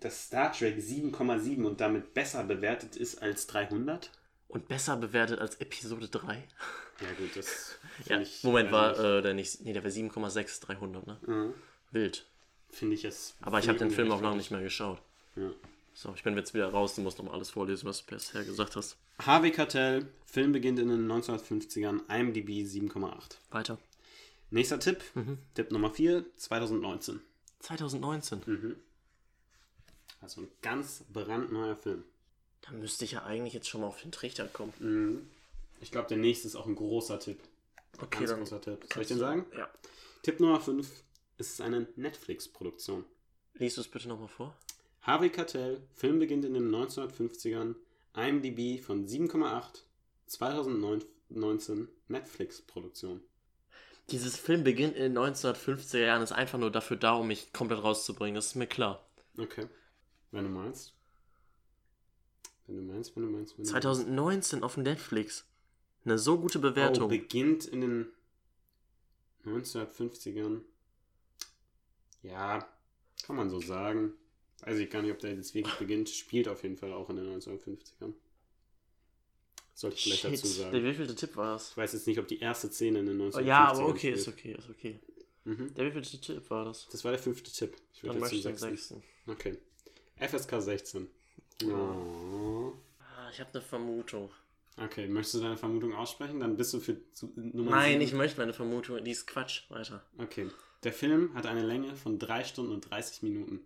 S1: dass Star Trek 7,7 und damit besser bewertet ist als 300?
S2: Und besser bewertet als Episode 3.
S1: Ja gut, das
S2: Ja,
S1: ich...
S2: Moment, war äh, der nicht. Nee, der war 7,6 300, ne?
S1: Mhm.
S2: Wild.
S1: Finde ich es...
S2: Aber ich habe den Film auch lange nicht mehr geschaut.
S1: Ja.
S2: So, ich bin jetzt wieder raus. Du musst noch mal alles vorlesen, was du bisher gesagt hast.
S1: Harvey Keitel, Film beginnt in den 1950ern, IMDb 7,8.
S2: Weiter.
S1: Nächster Tipp,
S2: Mhm.
S1: Tipp Nummer 4, 2019.
S2: 2019.
S1: Mhm. Also ein ganz brandneuer Film.
S2: Da müsste ich ja eigentlich jetzt schon mal auf den Trichter kommen.
S1: Mhm. Ich glaube, der nächste ist auch ein großer Tipp.
S2: Okay,
S1: Ganz
S2: dann.
S1: großer Tipp. Soll ich den sagen?
S2: Ja.
S1: Tipp Nummer 5, es ist eine Netflix-Produktion.
S2: Liest du es bitte nochmal vor?
S1: Harvey Keitel, Film beginnt in den 1950ern, IMDb von 7,8, 2019 Netflix-Produktion.
S2: Dieses Film beginnt in den 1950er Jahren, ist einfach nur dafür da, um mich komplett rauszubringen. Das ist mir klar.
S1: Okay. Wenn du meinst. Wenn du meinst, wenn du meinst, wenn du
S2: 2019 auf Netflix. Eine so gute
S1: Oh,
S2: Bewertung.
S1: beginnt in den 1950ern. Ja, kann man so sagen. Weiß ich gar nicht, ob der jetzt wirklich beginnt. Spielt auf jeden Fall auch in den 1950ern. Sollte ich vielleicht
S2: Shit.
S1: dazu sagen.
S2: Der wievielte Tipp war es?
S1: Ich weiß jetzt nicht, ob die erste Szene in den 1950ern
S2: Oh, ja, aber okay,
S1: spielt.
S2: ist okay, ist okay.
S1: Mhm.
S2: Der wievielte Tipp war das?
S1: Das war der fünfte Tipp. Ich würde jetzt zum sechsten. Okay. FSK 16. Oh.
S2: Ich habe eine Vermutung.
S1: Okay, möchtest du deine Vermutung aussprechen? Dann bist du für Nummer
S2: Nein,
S1: sieben.
S2: ich möchte meine Vermutung. Die ist Quatsch. Weiter.
S1: Okay. Der Film hat eine Länge von 3 Stunden und 30 Minuten.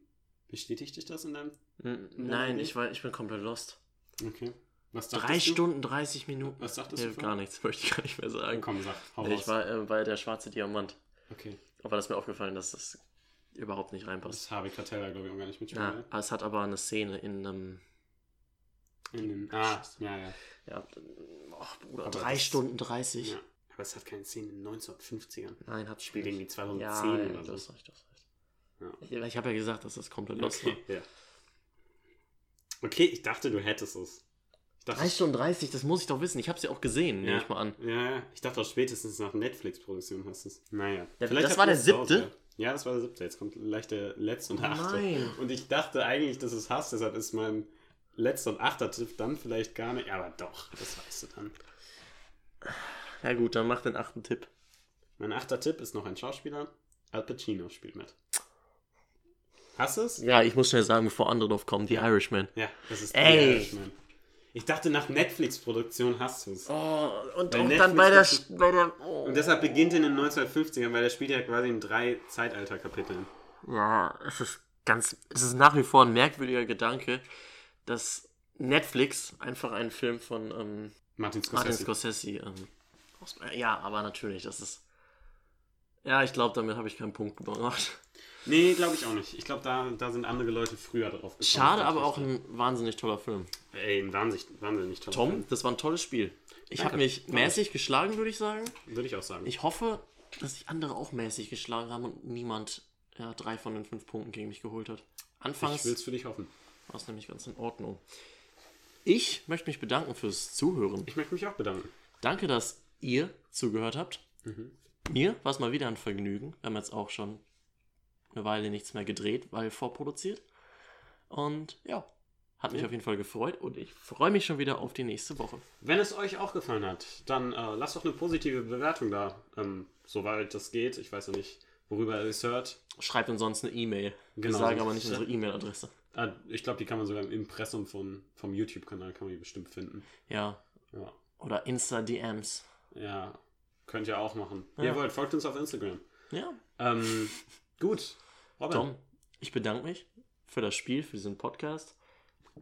S1: Bestätigt dich das in deinem?
S2: N
S1: deiner
S2: nein, ich, war, ich bin komplett lost.
S1: Okay. Was dachtest
S2: Drei? Stunden, 30 Minuten.
S1: Was sagtest
S2: Nee,
S1: du?
S2: gar nichts, möchte ich gar nicht mehr sagen.
S1: Komm, sag. Hau
S2: Nee,
S1: raus.
S2: ich war äh, bei der schwarze Diamant.
S1: okay.
S2: Aber das ist mir aufgefallen, dass das überhaupt nicht reinpasst.
S1: Das habe ich Cartella, glaube ich, auch gar nicht mitspielen.
S2: Ja, es hat aber eine Szene in einem.
S1: In den, ah, ja, ja.
S2: Ja, oh, Bruder,
S1: Aber
S2: 3
S1: das-
S2: Stunden 30.
S1: ja. Aber es hat keine Szene in den 1950ern.
S2: Nein, hat
S1: Spielt irgendwie 2010
S2: ja, ja,
S1: oder so.
S2: hast recht, du hast recht.
S1: Ja.
S2: Ich, ich habe ja gesagt, dass das komplett lost
S1: Okay, ja. Okay, ich dachte, du hättest es. Ich
S2: war.
S1: dachte,
S2: 3 Stunden 30, das muss ich doch wissen. Ich habe sie auch gesehen, nehme
S1: ja,
S2: ich mal an.
S1: Ja, ja. Ich dachte auch spätestens nach Netflix-Produktion hast du es. Naja.
S2: Ja,
S1: Vielleicht
S2: das war der
S1: es
S2: siebte?
S1: Ja, Ja, das war der siebte. Jetzt kommt gleich der letzte und der achte.
S2: nein.
S1: Und ich dachte eigentlich, dass es hast, deshalb ist mein letzter und achter Tipp dann vielleicht gar nicht. Aber doch, das weißt du dann.
S2: Ja gut, dann mach den achten Tipp.
S1: Mein achter Tipp ist noch ein Schauspieler. Al Pacino spielt mit. Hast du es?
S2: Ja, ich muss schnell sagen, bevor andere drauf kommen, die Irishman.
S1: Ja, das ist
S2: Ey.
S1: The Irishman. Ich dachte, nach Netflix-Produktion hast du es.
S2: Oh, und auch dann bei der, bei der oh.
S1: Und deshalb beginnt in den 1950ern, weil der spielt ja quasi in drei Zeitalterkapiteln.
S2: Ja, es ist ganz, es ist nach wie vor ein merkwürdiger Gedanke, dass Netflix einfach einen Film von ähm,
S1: Martin
S2: Martin
S1: Scorsese.
S2: Scorsese, ähm, aus, ja, aber natürlich, das ist, ja, ich glaube, damit habe ich keinen Punkt gemacht.
S1: Nee, glaube ich auch nicht. Ich glaube, da, da sind andere Leute früher drauf gekommen.
S2: Schade, aber auch ein wahnsinnig toller Film.
S1: Ey, ein wahnsinnig, wahnsinnig toller
S2: Tom,
S1: Film.
S2: das war ein tolles Spiel. Ich habe mich
S1: Danke.
S2: mäßig geschlagen, würde ich sagen.
S1: Würde ich auch sagen.
S2: Ich hoffe, dass sich andere auch mäßig geschlagen haben und niemand ja, drei von den fünf Punkten gegen mich geholt hat. Anfangs
S1: ich will es für dich hoffen.
S2: War es nämlich ganz in Ordnung. Ich möchte mich bedanken fürs Zuhören.
S1: Ich möchte mich auch bedanken.
S2: Danke, dass ihr zugehört habt.
S1: Mhm.
S2: Mir war es mal wieder ein Vergnügen. Wir haben jetzt auch schon eine Weile nichts mehr gedreht, weil vorproduziert. Und ja, hat mich
S1: Ja.
S2: auf jeden Fall gefreut und ich freue mich schon wieder auf die nächste Woche.
S1: Wenn es euch auch gefallen hat, dann äh, lasst doch eine positive Bewertung da. Ähm, soweit das geht. Ich weiß ja nicht, worüber ihr es hört.
S2: Schreibt uns sonst eine E-Mail. Wir
S1: Genau.
S2: sagen aber nicht unsere E-Mail-Adresse.
S1: Äh, ich glaube, die kann man sogar im Impressum von, vom YouTube-Kanal kann man die bestimmt finden.
S2: Ja.
S1: Ja.
S2: Oder Insta-DMs.
S1: Ja. Könnt ihr auch machen. Wie
S2: Ja.
S1: ihr wollt, folgt uns auf Instagram.
S2: Ja.
S1: Ähm, gut. Robin.
S2: Tom, ich bedanke mich für das Spiel, für diesen Podcast.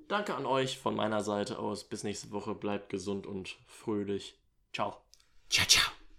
S2: Danke an euch von meiner Seite aus. Bis nächste Woche. Bleibt gesund und fröhlich. Ciao.
S1: Ciao, ciao.